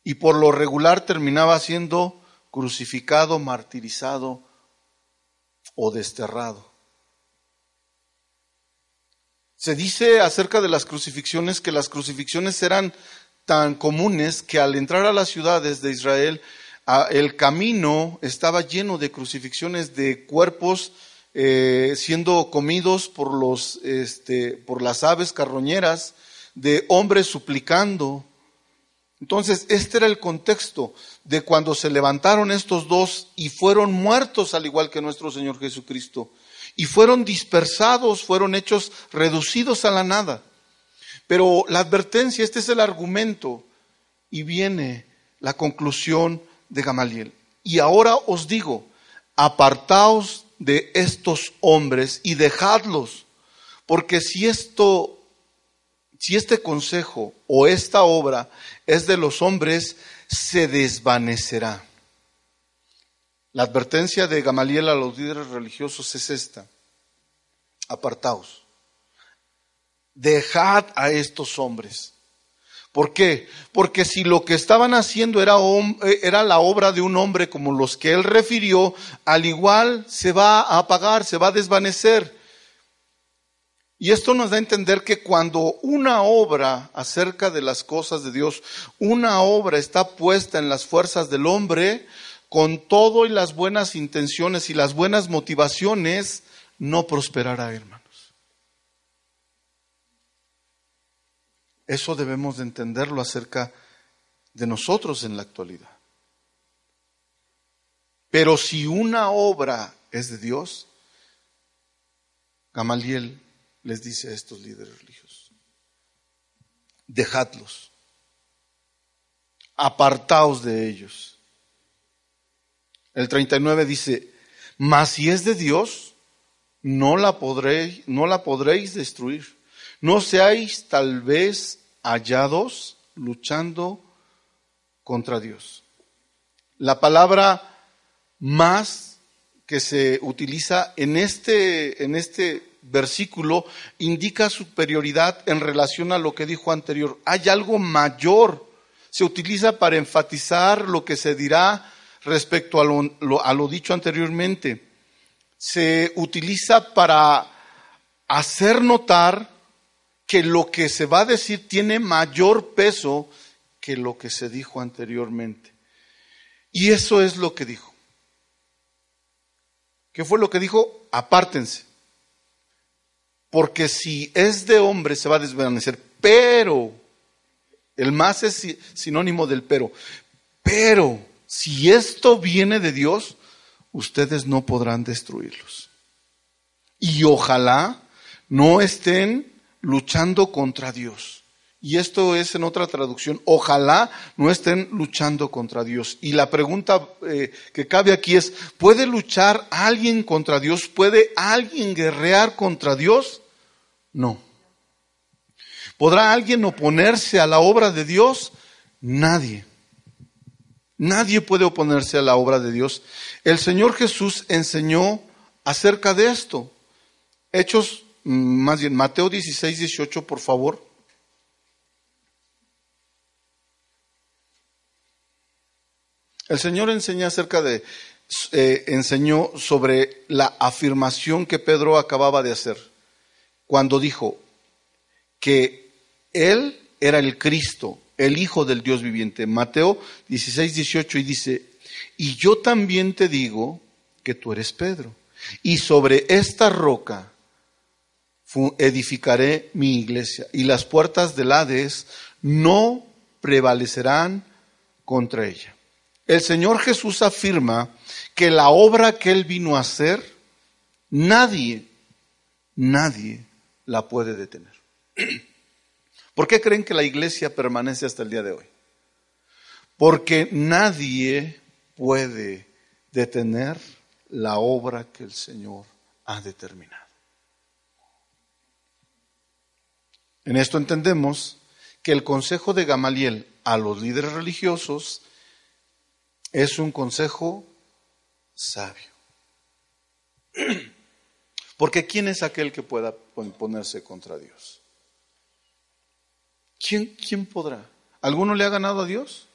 y por lo regular terminaba siendo crucificado, martirizado o desterrado. Se dice acerca de las crucifixiones que las crucifixiones eran tan comunes que al entrar a las ciudades de Israel, el camino estaba lleno de crucifixiones de cuerpos eh, siendo comidos por, los, este, por las aves carroñeras, de hombres suplicando, entonces, este era el contexto de cuando se levantaron estos dos y fueron muertos al igual que nuestro Señor Jesucristo. Y fueron dispersados, fueron hechos reducidos a la nada. Pero la advertencia, este es el argumento, y viene la conclusión de Gamaliel. Y ahora os digo, apartaos de estos hombres y dejadlos, porque si esto si este consejo o esta obra es de los hombres, se desvanecerá. La advertencia de Gamaliel a los líderes religiosos es esta. Apartaos. Dejad a estos hombres. ¿Por qué? Porque si lo que estaban haciendo era, era, la obra de un hombre como los que él refirió, al igual se va a apagar, se va a desvanecer. Y esto nos da a entender que cuando una obra acerca de las cosas de Dios, una obra está puesta en las fuerzas del hombre, con todo y las buenas intenciones y las buenas motivaciones, no prosperará, hermanos. Eso debemos de entenderlo acerca de nosotros en la actualidad. Pero si una obra es de Dios, Gamaliel les dice a estos líderes religiosos, dejadlos, apartaos de ellos. El 39 dice, mas si es de Dios, no la podréis, no la podréis destruir. No seáis tal vez hallados luchando contra Dios. La palabra más que se utiliza en este, en este versículo indica superioridad en relación a lo que dijo anterior. Hay algo mayor. Se utiliza para enfatizar lo que se dirá respecto a lo, a lo dicho anteriormente. Se utiliza para hacer notar que lo que se va a decir tiene mayor peso que lo que se dijo anteriormente. Y eso es lo que dijo. ¿Qué fue lo que dijo? Apártense. Porque si es de hombre se va a desvanecer. Pero, el más es sinónimo del pero. Pero, si esto viene de Dios, ustedes no podrán destruirlos. Y ojalá no estén luchando contra Dios. Y esto es en otra traducción, ojalá no estén luchando contra Dios. Y la pregunta eh, que cabe aquí es, ¿puede luchar alguien contra Dios? ¿Puede alguien guerrear contra Dios? No. ¿Podrá alguien oponerse a la obra de Dios? Nadie. Nadie puede oponerse a la obra de Dios. El Señor Jesús enseñó acerca de esto. Hechos, mm, más bien, Mateo 16, 18, por favor. El Señor enseña acerca de, eh, enseñó sobre la afirmación que Pedro acababa de hacer, cuando dijo que Él era el Cristo, el Hijo del Dios viviente. Mateo 16, 18 y dice, y yo también te digo que tú eres Pedro, y sobre esta roca edificaré mi iglesia, y las puertas del Hades no prevalecerán contra ella. El Señor Jesús afirma que la obra que Él vino a hacer, nadie, nadie la puede detener. [CLEARS THROAT] ¿Por qué creen que la iglesia permanece hasta el día de hoy? Porque nadie puede detener la obra que el Señor ha determinado. En esto entendemos que el consejo de Gamaliel a los líderes religiosos es un consejo sabio. [CLEARS THROAT] Porque ¿quién es aquel que pueda ponerse contra Dios? ¿Quién, quién podrá? ¿Alguno le ha ganado a Dios?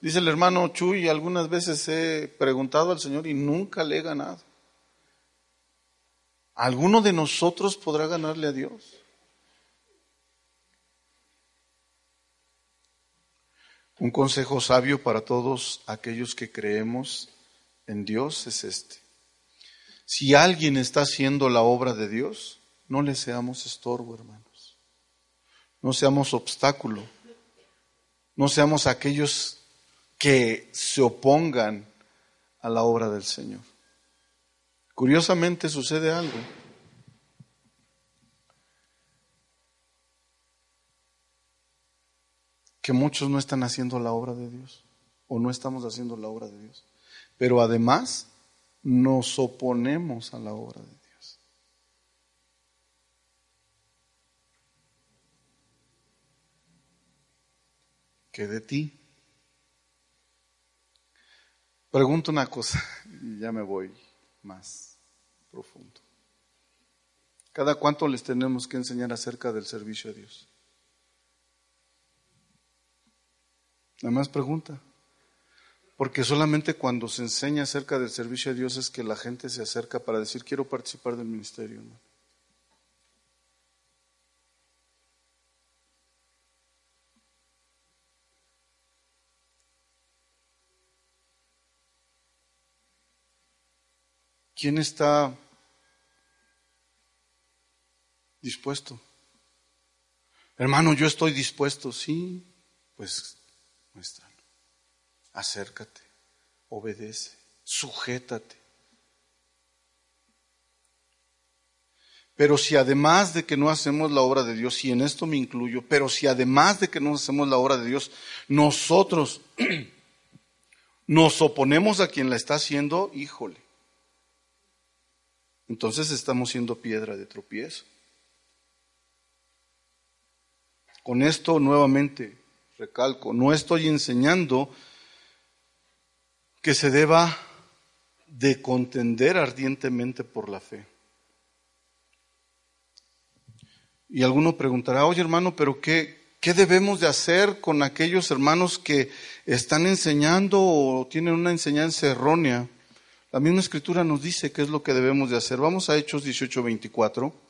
Dice el hermano Chuy, algunas veces he preguntado al Señor y nunca le he ganado. ¿Alguno de nosotros podrá ganarle a Dios? Un consejo sabio para todos aquellos que creemos en Dios es este. Si alguien está haciendo la obra de Dios, no le seamos estorbo, hermanos. No seamos obstáculo. No seamos aquellos que se opongan a la obra del Señor. Curiosamente sucede algo. Que muchos no están haciendo la obra de Dios o no estamos haciendo la obra de Dios. Pero además nos oponemos a la obra de Dios. ¿Qué de ti? Pregunto una cosa [LAUGHS] y ya me voy más profundo. ¿Cada cuánto les tenemos que enseñar acerca del servicio a Dios? Nada más pregunta. Porque solamente cuando se enseña acerca del servicio a Dios es que la gente se acerca para decir, quiero participar del ministerio. ¿Quién está dispuesto? Hermano, yo estoy dispuesto, sí, pues Acércate, obedece, sujétate. Pero si además de que no hacemos la obra de Dios, y en esto me incluyo, pero si además de que no hacemos la obra de Dios, nosotros [CLEARS THROAT] nos oponemos a quien la está haciendo, híjole, entonces estamos siendo piedra de tropiezo. Con esto nuevamente recalco, no estoy enseñando que se deba de contender ardientemente por la fe. Y alguno preguntará, oye hermano, pero qué, ¿qué debemos de hacer con aquellos hermanos que están enseñando o tienen una enseñanza errónea? La misma escritura nos dice qué es lo que debemos de hacer. Vamos a Hechos 18, 24.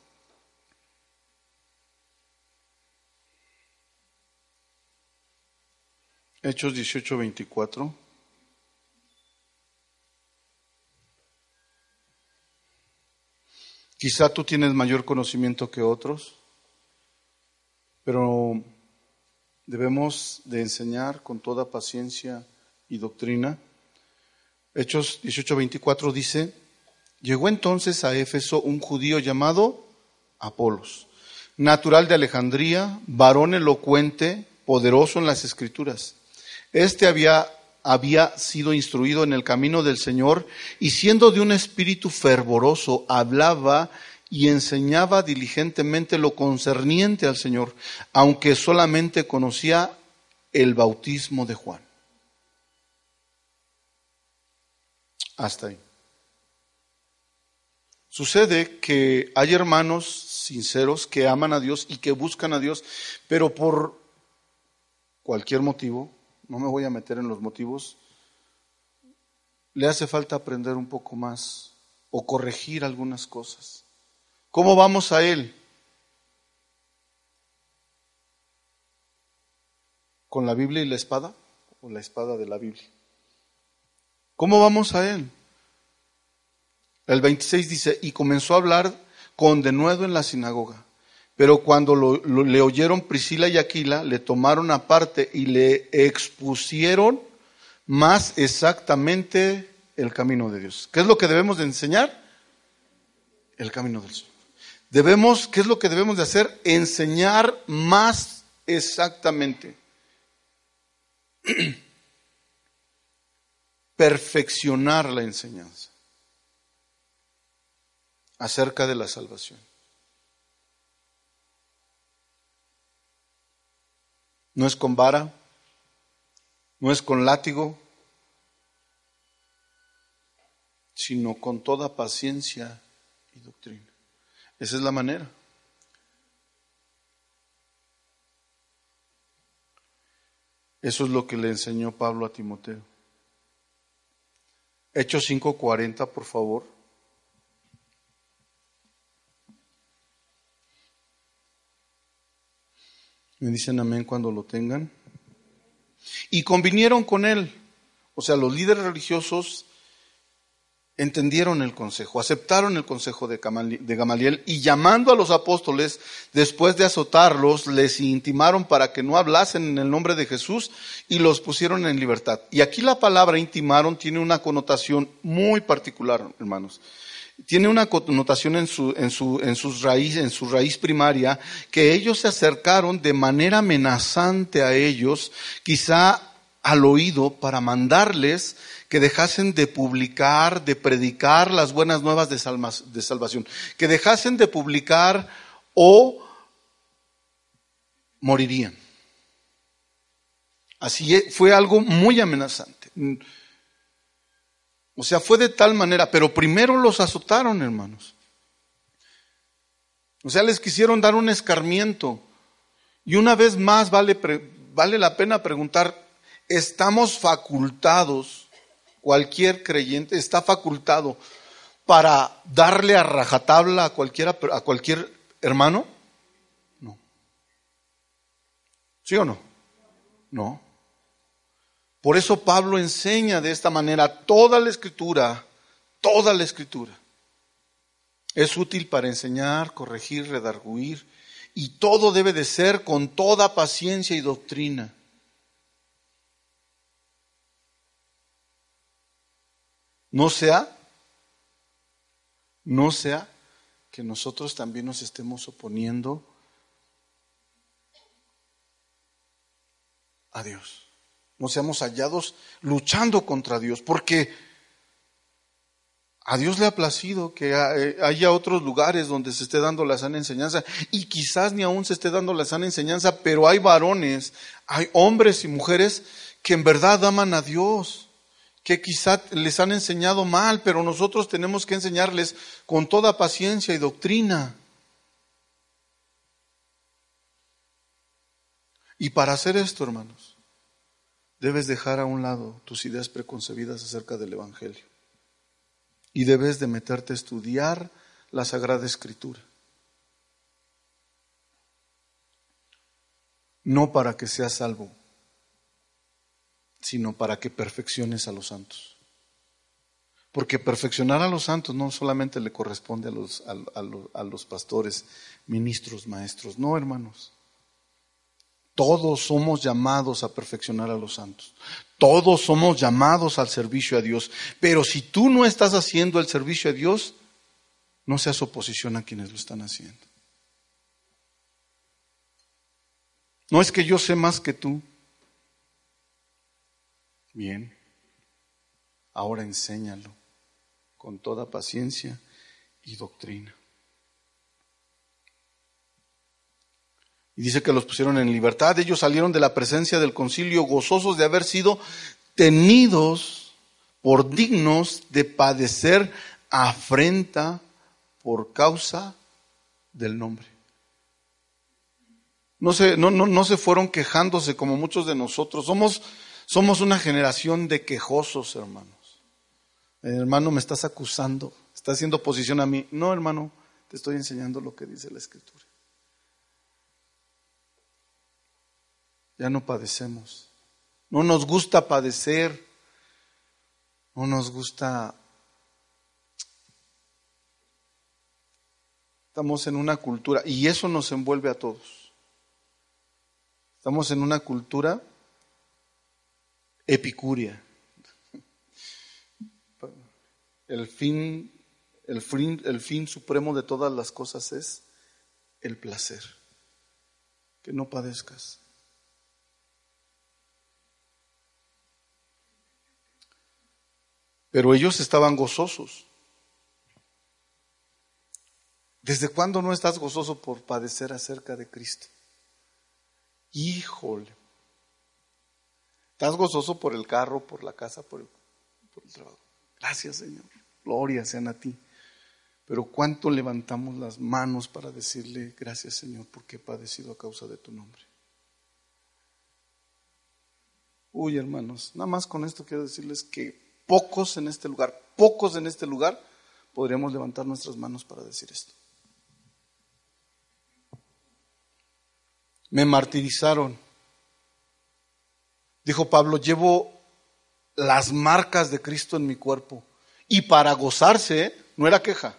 Hechos 18, 24. Quizá tú tienes mayor conocimiento que otros, pero debemos de enseñar con toda paciencia y doctrina. Hechos 18:24 dice, llegó entonces a Éfeso un judío llamado Apolos, natural de Alejandría, varón elocuente, poderoso en las escrituras este había, había sido instruido en el camino del Señor y siendo de un espíritu fervoroso, hablaba y enseñaba diligentemente lo concerniente al Señor, aunque solamente conocía el bautismo de Juan. Hasta ahí. Sucede que hay hermanos sinceros que aman a Dios y que buscan a Dios, pero por cualquier motivo no me voy a meter en los motivos, le hace falta aprender un poco más o corregir algunas cosas. ¿Cómo vamos a Él? ¿Con la Biblia y la espada? ¿O la espada de la Biblia? ¿Cómo vamos a Él? El 26 dice, y comenzó a hablar con denuedo en la sinagoga. Pero cuando le oyeron Priscila y Aquila, le tomaron aparte y le expusieron más exactamente el camino de Dios. ¿Qué es lo que debemos de enseñar? El camino del Señor. Debemos, ¿qué es lo que debemos de hacer? Enseñar más exactamente. [CLEARS THROAT] Perfeccionar la enseñanza acerca de la salvación. No es con vara, no es con látigo, sino con toda paciencia y doctrina. Esa es la manera. Eso es lo que le enseñó Pablo a Timoteo. Hechos 5:40, por favor. Me dicen amén cuando lo tengan. Y convinieron con él. O sea, los líderes religiosos entendieron el consejo, aceptaron el consejo de Gamaliel y llamando a los apóstoles, después de azotarlos, les intimaron para que no hablasen en el nombre de Jesús y los pusieron en libertad. Y aquí la palabra intimaron tiene una connotación muy particular, hermanos tiene una connotación en su, en su, en sus raíz, en su raíz primaria, que ellos se acercaron de manera amenazante a ellos, quizá al oído, para mandarles que dejasen de publicar, de predicar las buenas nuevas de, de salvación, que dejasen de publicar o morirían. Así e, fue algo muy amenazante. O sea, fue de tal manera, pero primero los azotaron, hermanos. O sea, les quisieron dar un escarmiento. Y una vez más vale, vale la pena preguntar, ¿estamos facultados, cualquier creyente está facultado para darle a rajatabla a, cualquiera, a cualquier hermano? No. ¿Sí o no? No. Por eso Pablo enseña de esta manera toda la escritura, toda la escritura. Es útil para enseñar, corregir, redarguir, y todo debe de ser con toda paciencia y doctrina. No sea, no sea que nosotros también nos estemos oponiendo a Dios no seamos hallados luchando contra Dios, porque a Dios le ha placido que eh, haya otros lugares donde se esté dando la sana enseñanza y quizás ni aún se esté dando la sana enseñanza, pero hay varones, hay hombres y mujeres que en verdad aman a Dios, que quizás les han enseñado mal, pero nosotros tenemos que enseñarles con toda paciencia y doctrina. Y para hacer esto, hermanos, debes dejar a un lado tus ideas preconcebidas acerca del Evangelio y debes de meterte a estudiar la Sagrada Escritura. No para que seas salvo, sino para que perfecciones a los santos. Porque perfeccionar a los santos no solamente le corresponde a los, a los pastores, ministros, maestros, no hermanos. Todos somos llamados a perfeccionar a los santos. Todos somos llamados al servicio a Dios. Pero si tú no estás haciendo el servicio a Dios, no seas oposición a quienes lo están haciendo. No es que yo sé más que tú. Bien, ahora enséñalo con toda paciencia y doctrina. Y dice que los pusieron en libertad. Ellos salieron de la presencia del concilio gozosos de haber sido tenidos por dignos de padecer afrenta por causa del nombre. No se, no, no, no se fueron quejándose como muchos de nosotros. Somos, somos una generación de quejosos, hermanos. Hermano, me estás acusando, estás haciendo oposición a mí. No, hermano, te estoy enseñando lo que dice la Escritura. Ya no padecemos. No nos gusta padecer. No nos gusta... Estamos en una cultura, y eso nos envuelve a todos. Estamos en una cultura epicúrea. El fin, el fin, el fin supremo de todas las cosas es el placer. Que no padezcas. Pero ellos estaban gozosos. ¿Desde cuándo no estás gozoso por padecer acerca de Cristo? Híjole. Estás gozoso por el carro, por la casa, por el, por el trabajo. Gracias, Señor. Gloria sean a ti. Pero ¿cuánto levantamos las manos para decirle gracias, Señor, porque he padecido a causa de tu nombre? Uy, hermanos, nada más con esto quiero decirles que pocos en este lugar, pocos en este lugar, podríamos levantar nuestras manos para decir esto. Me martirizaron. Dijo Pablo, llevo las marcas de Cristo en mi cuerpo. Y para gozarse no era queja.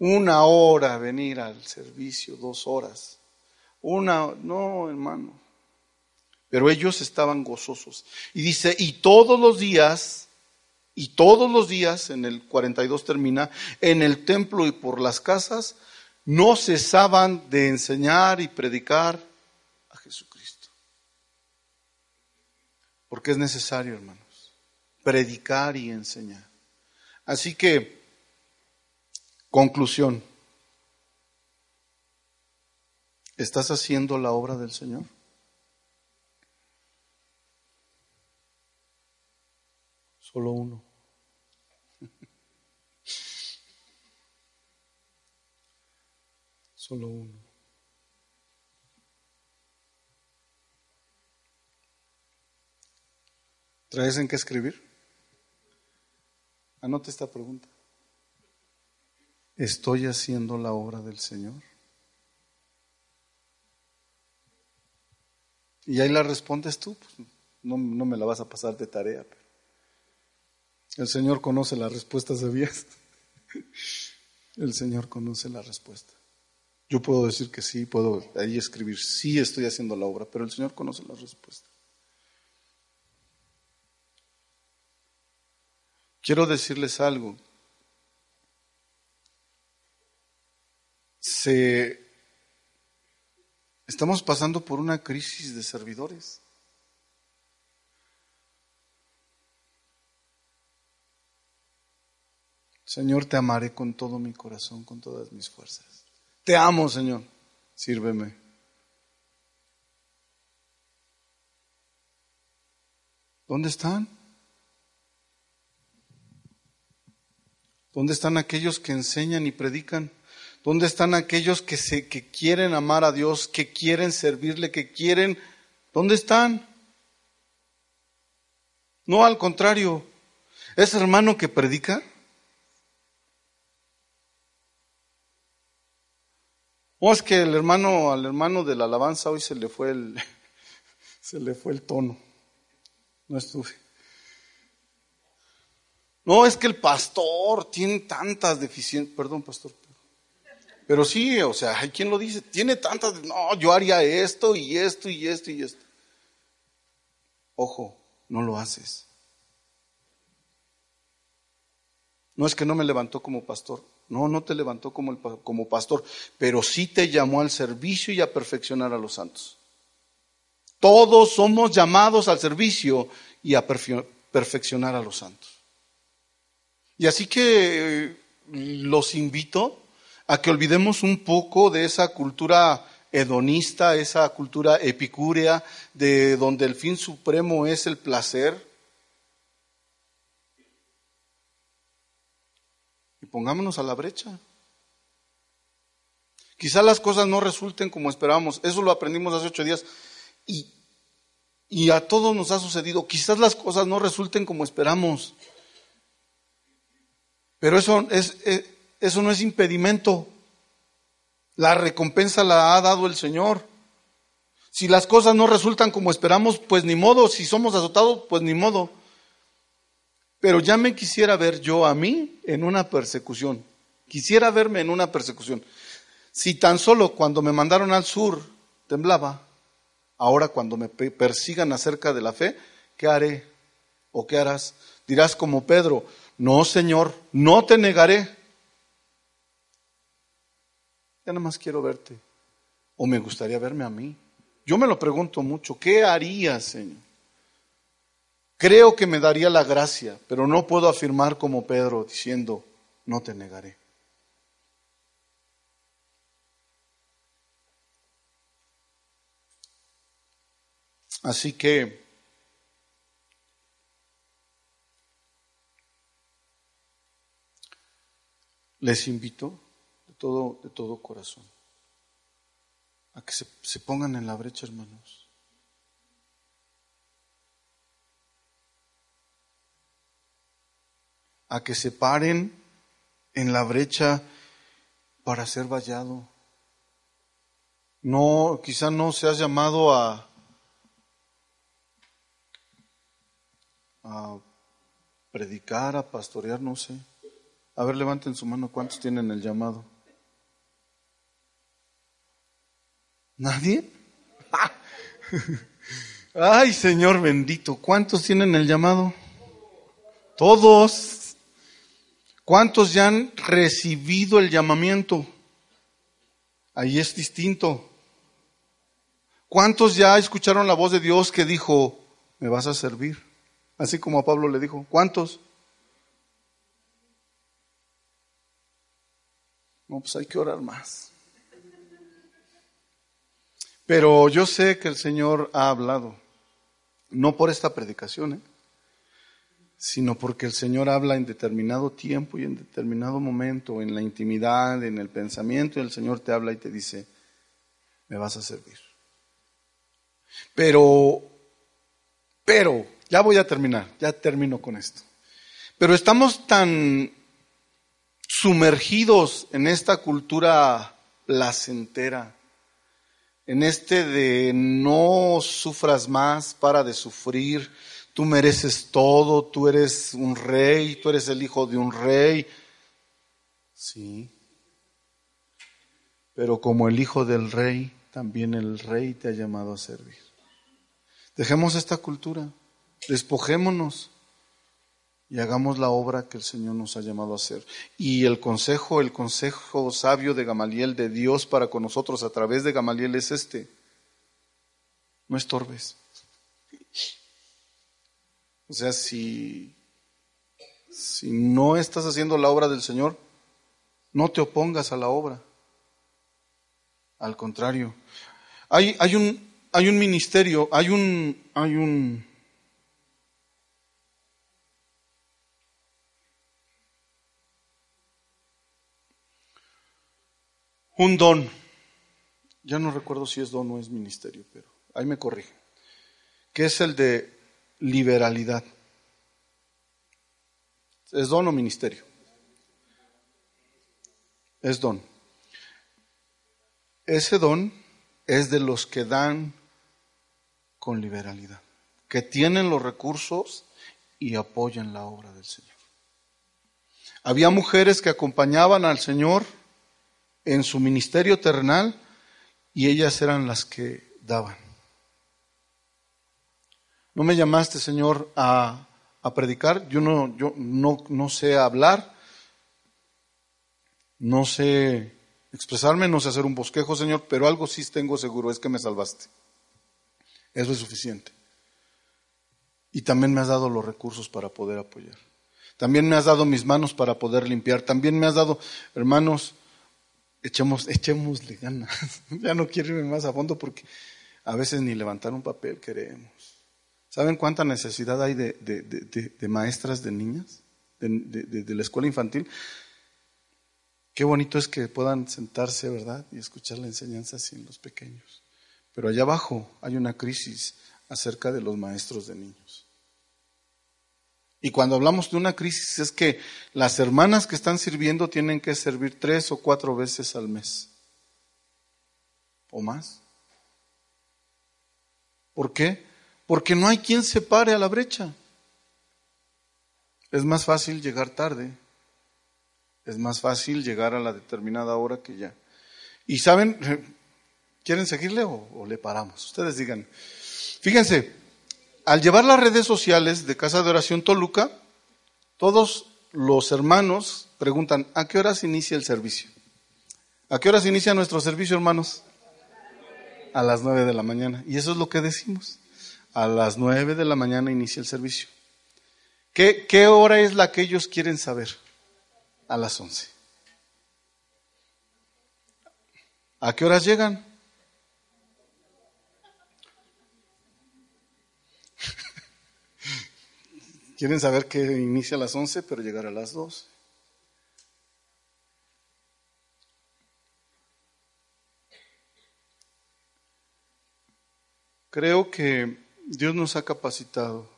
Una hora venir al servicio, dos horas. Una, no, hermano. Pero ellos estaban gozosos. Y dice, y todos los días, y todos los días, en el 42 termina, en el templo y por las casas, no cesaban de enseñar y predicar a Jesucristo. Porque es necesario, hermanos, predicar y enseñar. Así que, conclusión, ¿estás haciendo la obra del Señor? Solo uno. Solo uno. ¿Traes en qué escribir? Anote esta pregunta. ¿Estoy haciendo la obra del Señor? Y ahí la respondes tú, pues, no, no, me la vas a pasar de tarea. Pero el Señor conoce la respuesta, ¿sabías? El Señor conoce la respuesta. Yo puedo decir que sí, puedo ahí escribir, sí estoy haciendo la obra, pero el Señor conoce la respuesta. Quiero decirles algo. Se, estamos pasando por una crisis de servidores. Señor, te amaré con todo mi corazón, con todas mis fuerzas. Te amo, Señor. Sírveme. ¿Dónde están? ¿Dónde están aquellos que enseñan y predican? ¿Dónde están aquellos que, se, que quieren amar a Dios, que quieren servirle, que quieren... ¿Dónde están? No, al contrario. ¿Ese hermano que predica? O es que el hermano, al hermano de la alabanza hoy se le fue el, [LAUGHS] se le fue el tono. No estuve. No, es que el pastor tiene tantas deficiencias. Perdón, pastor. Pero sí, o sea, hay quien lo dice. Tiene tantas. No, yo haría esto y esto y esto y esto. Ojo, no lo haces. No es que no me levantó como pastor. No, no te levantó como, como pastor, pero sí te llamó al servicio y a perfeccionar a los santos. Todos somos llamados al servicio y a perfeccionar a los santos. Y así que eh, los invito a que olvidemos un poco de esa cultura hedonista, esa cultura epicúrea, de donde el fin supremo es el placer, pongámonos a la brecha. Quizá las cosas no resulten como esperábamos. Eso lo aprendimos hace ocho días. Y Y a todos nos ha sucedido. Quizás las cosas no resulten como esperamos. Pero eso, es, eso no es impedimento. La recompensa la ha dado el Señor. Si las cosas no resultan como esperamos, pues ni modo. Si somos azotados, pues ni modo. Pero ya me quisiera ver yo a mí en una persecución. Quisiera verme en una persecución. Si tan solo cuando me mandaron al sur temblaba, ahora cuando me persigan acerca de la fe, ¿qué haré? ¿O qué harás? Dirás como Pedro, no Señor, no te negaré. Ya nada más quiero verte. O me gustaría verme a mí. Yo me lo pregunto mucho, ¿qué haría, Señor? Creo que me daría la gracia, pero no puedo afirmar como Pedro diciendo, no te negaré. Así que les invito de todo, de todo corazón a que se, se pongan en la brecha, hermanos. A que se paren en la brecha para ser vallado. No, quizá no seas llamado a, a predicar, a pastorear, no sé. A ver, levanten su mano, ¿cuántos tienen el llamado? ¿Nadie? [LAUGHS] Ay, Señor bendito, ¿cuántos tienen el llamado? Todos. ¿Cuántos ya han recibido el llamamiento? Ahí es distinto. ¿Cuántos ya escucharon la voz de Dios que dijo, me vas a servir? Así como a Pablo le dijo, ¿cuántos? No, pues hay que orar más. Pero yo sé que el Señor ha hablado, no por esta predicación, ¿eh? Sino porque el Señor habla en determinado tiempo y en determinado momento, en la intimidad, en el pensamiento, y el Señor te habla y te dice, me vas a servir. Pero, pero, ya voy a terminar, ya termino con esto. Pero estamos tan sumergidos en esta cultura placentera, en este de no sufras más, para de sufrir, tú mereces todo, tú eres un rey, tú eres el hijo de un rey. Sí. Pero como el hijo del rey, también el rey te ha llamado a servir. Dejemos esta cultura, despojémonos y hagamos la obra que el Señor nos ha llamado a hacer. Y el consejo, el consejo sabio de Gamaliel, de Dios para con nosotros a través de Gamaliel es este. No estorbes. O sea, si, si no estás haciendo la obra del Señor, no te opongas a la obra. Al contrario. Hay, hay, un, hay un ministerio, hay un, hay un, un don. Ya no recuerdo si es don o es ministerio, pero ahí me corrige. Que es el de liberalidad. ¿Es don o ministerio? Es don. Ese don es de los que dan con liberalidad, que tienen los recursos y apoyan la obra del Señor. Había mujeres que acompañaban al Señor en su ministerio terrenal y ellas eran las que daban. No me llamaste, Señor, a, a predicar. Yo, no, yo no, no sé hablar, no sé expresarme, no sé hacer un bosquejo, Señor, pero algo sí tengo seguro, es que me salvaste. Eso es suficiente. Y también me has dado los recursos para poder apoyar. También me has dado mis manos para poder limpiar. También me has dado, hermanos, echemos, echémosle ganas. [LAUGHS] ya no quiero irme más a fondo porque a veces ni levantar un papel queremos. ¿Saben cuánta necesidad hay de, maestras de niñas, de, la escuela infantil? Qué bonito es que puedan sentarse, ¿verdad? Y escuchar la enseñanza en los pequeños. Pero allá abajo hay una crisis, acerca de los maestros de niños. Y cuando hablamos de una crisis es que las hermanas que están sirviendo tienen que servir tres o cuatro veces al mes o más. ¿Por qué? Porque no hay quien se pare a la brecha. Es más fácil llegar tarde. Es más fácil llegar a la determinada hora que ya. Y saben, [LAUGHS] ¿quieren seguirle o, le paramos? Ustedes digan. Fíjense, al llevar las redes sociales de Casa de Oración Toluca, todos los hermanos preguntan, ¿a qué horas inicia el servicio? ¿A qué horas inicia nuestro servicio, hermanos? A las nueve de la mañana. Y eso es lo que decimos. A las nueve de la mañana inicia el servicio. ¿Qué, qué hora es la que ellos quieren saber? A las once. ¿A qué horas llegan? [LAUGHS] Quieren saber que inicia a las 11, pero llegar a las 12. Creo que Dios nos ha capacitado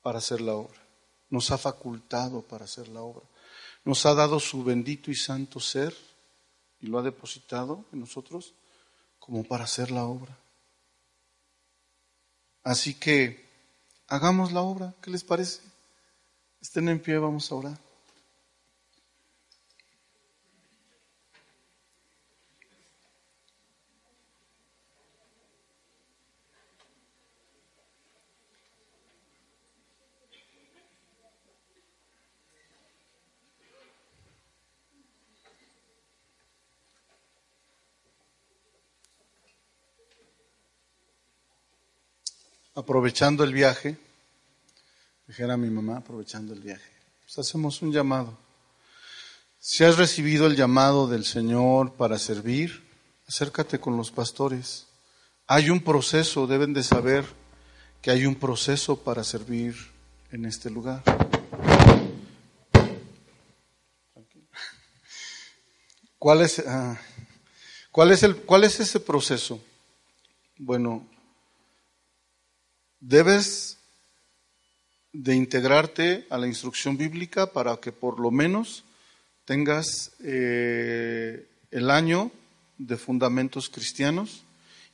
para hacer la obra, nos ha facultado para hacer la obra, nos ha dado su bendito y santo ser y lo ha depositado en nosotros como para hacer la obra. Así que hagamos la obra. ¿Qué les parece? Estén en pie, vamos a orar. Aprovechando el viaje, dijera mi mamá, aprovechando el viaje, pues hacemos un llamado. Si has recibido el llamado del Señor para servir, acércate con los pastores. Hay un proceso, deben de saber que hay un proceso para servir en este lugar. ¿Cuál es, ah, ¿cuál es, el, ¿Cuál es ese proceso? Bueno, debes de integrarte a la instrucción bíblica para que por lo menos tengas eh, el año de fundamentos cristianos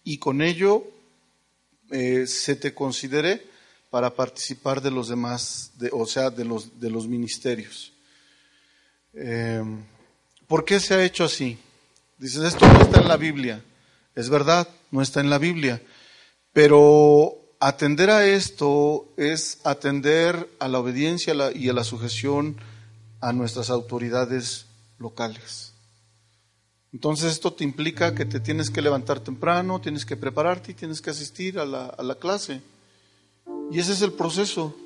y con ello eh, se te considere para participar de los demás, o sea, de los, de los ministerios. Eh, ¿Por qué se ha hecho así? Dices, esto no está en la Biblia. Es verdad, no está en la Biblia. Pero Atender a esto es atender a la obediencia y a la sujeción a nuestras autoridades locales. Entonces esto te implica que te tienes que levantar temprano, tienes que prepararte y tienes que asistir a la, a la clase. Y ese es el proceso.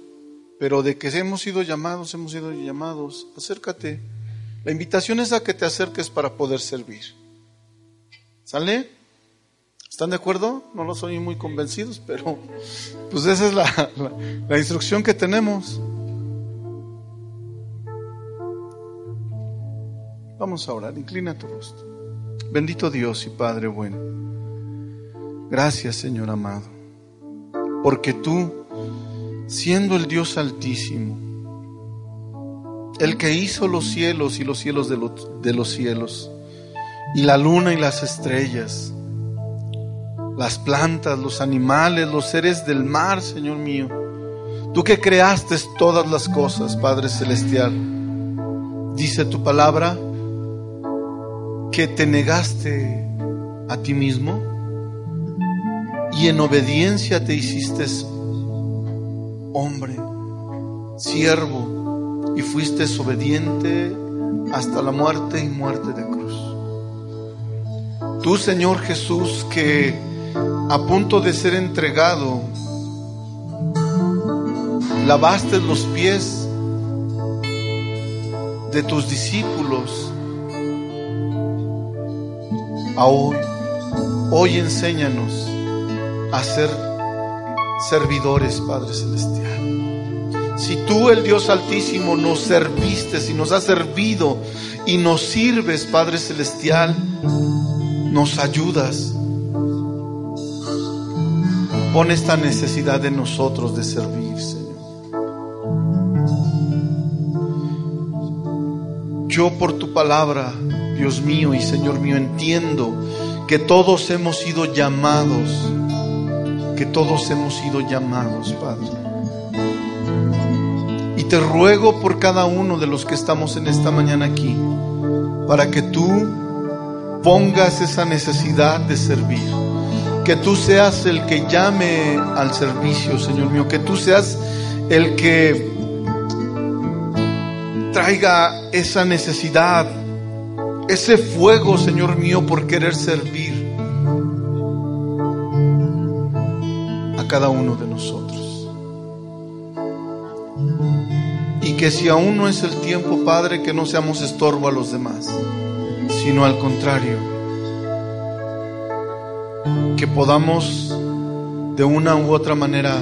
Pero de que hemos sido llamados, hemos sido llamados, acércate. La invitación es a que te acerques para poder servir. ¿Sale? ¿Están de acuerdo? No lo soy muy convencidos, pero pues esa es la, la, instrucción que tenemos. Vamos a orar, inclina tu rostro. Bendito Dios y Padre bueno. Gracias Señor amado, porque tú, siendo el Dios altísimo, el que hizo los cielos y los cielos de de los cielos, y la luna y las estrellas, las plantas, los animales, los seres del mar, Señor mío. Tú que creaste todas las cosas, Padre Celestial. Dice tu palabra que te negaste a ti mismo y en obediencia te hiciste hombre, siervo, y fuiste obediente hasta la muerte y muerte de cruz. Tú, Señor Jesús, que a punto de ser entregado, lavaste los pies de tus discípulos. Hoy, hoy enséñanos a ser servidores, Padre Celestial. Si tú, el Dios Altísimo, nos serviste, si nos has servido y nos sirves, Padre Celestial, nos ayudas Pon esta necesidad en nosotros de servir, Señor. Yo por tu palabra, Dios mío y Señor mío, entiendo que todos hemos sido llamados, que todos hemos sido llamados, Padre. Y te ruego por cada uno de los que estamos en esta mañana aquí, para que tú pongas esa necesidad de servir que tú seas el que llame al servicio, Señor mío, que tú seas el que traiga esa necesidad, ese fuego, Señor mío, por querer servir a cada uno de nosotros. Y que si aún no es el tiempo, Padre, que no seamos estorbo a los demás, sino al contrario que podamos de una u otra manera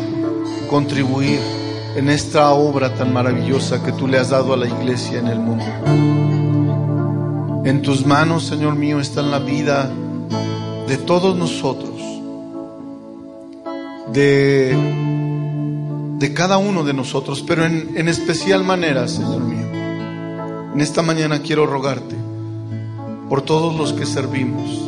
contribuir en esta obra tan maravillosa que tú le has dado a la iglesia en el mundo. En tus manos, Señor mío, está la vida de todos nosotros, de, de cada uno de nosotros, pero en, en especial manera, Señor mío. En esta mañana quiero rogarte por todos los que servimos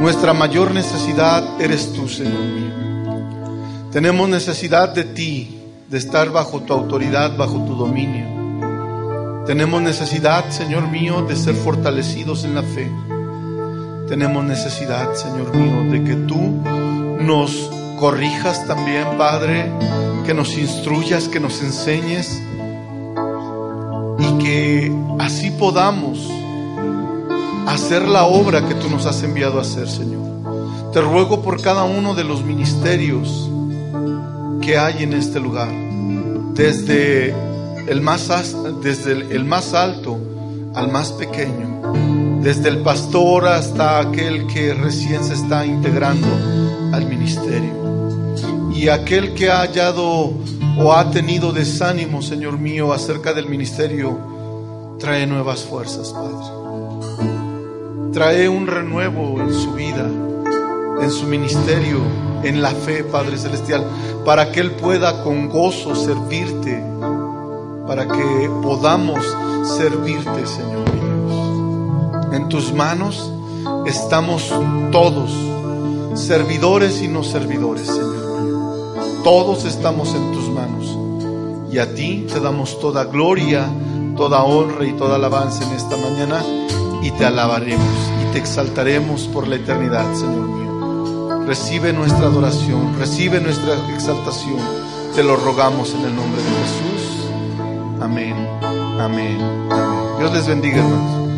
nuestra mayor necesidad eres tú, Señor mío. Tenemos necesidad de ti, de estar bajo tu autoridad, bajo tu dominio. Tenemos necesidad, Señor mío, de ser fortalecidos en la fe. Tenemos necesidad, Señor mío, de que tú nos corrijas también, Padre, que nos instruyas, que nos enseñes y que así podamos hacer la obra que tú nos has enviado a hacer, Señor. Te ruego por cada uno de los ministerios que hay en este lugar, desde el más, desde más alto al más pequeño, desde el pastor hasta aquel que recién se está integrando al ministerio. Y aquel que ha hallado o ha tenido desánimo, Señor mío, acerca del ministerio, trae nuevas fuerzas, Padre. Trae un renuevo en su vida, en su ministerio, en la fe, Padre Celestial, para que Él pueda con gozo servirte, para que podamos servirte, Señor Dios. En tus manos estamos todos, servidores y no servidores, Señor. Todos estamos en tus manos. Y a ti te damos toda gloria, toda honra y toda alabanza en esta mañana y te alabaremos y te exaltaremos por la eternidad, Señor mío. Recibe nuestra adoración, recibe nuestra exaltación. Te lo rogamos en el nombre de Jesús. Amén, amén, amén. Dios les bendiga, hermanos.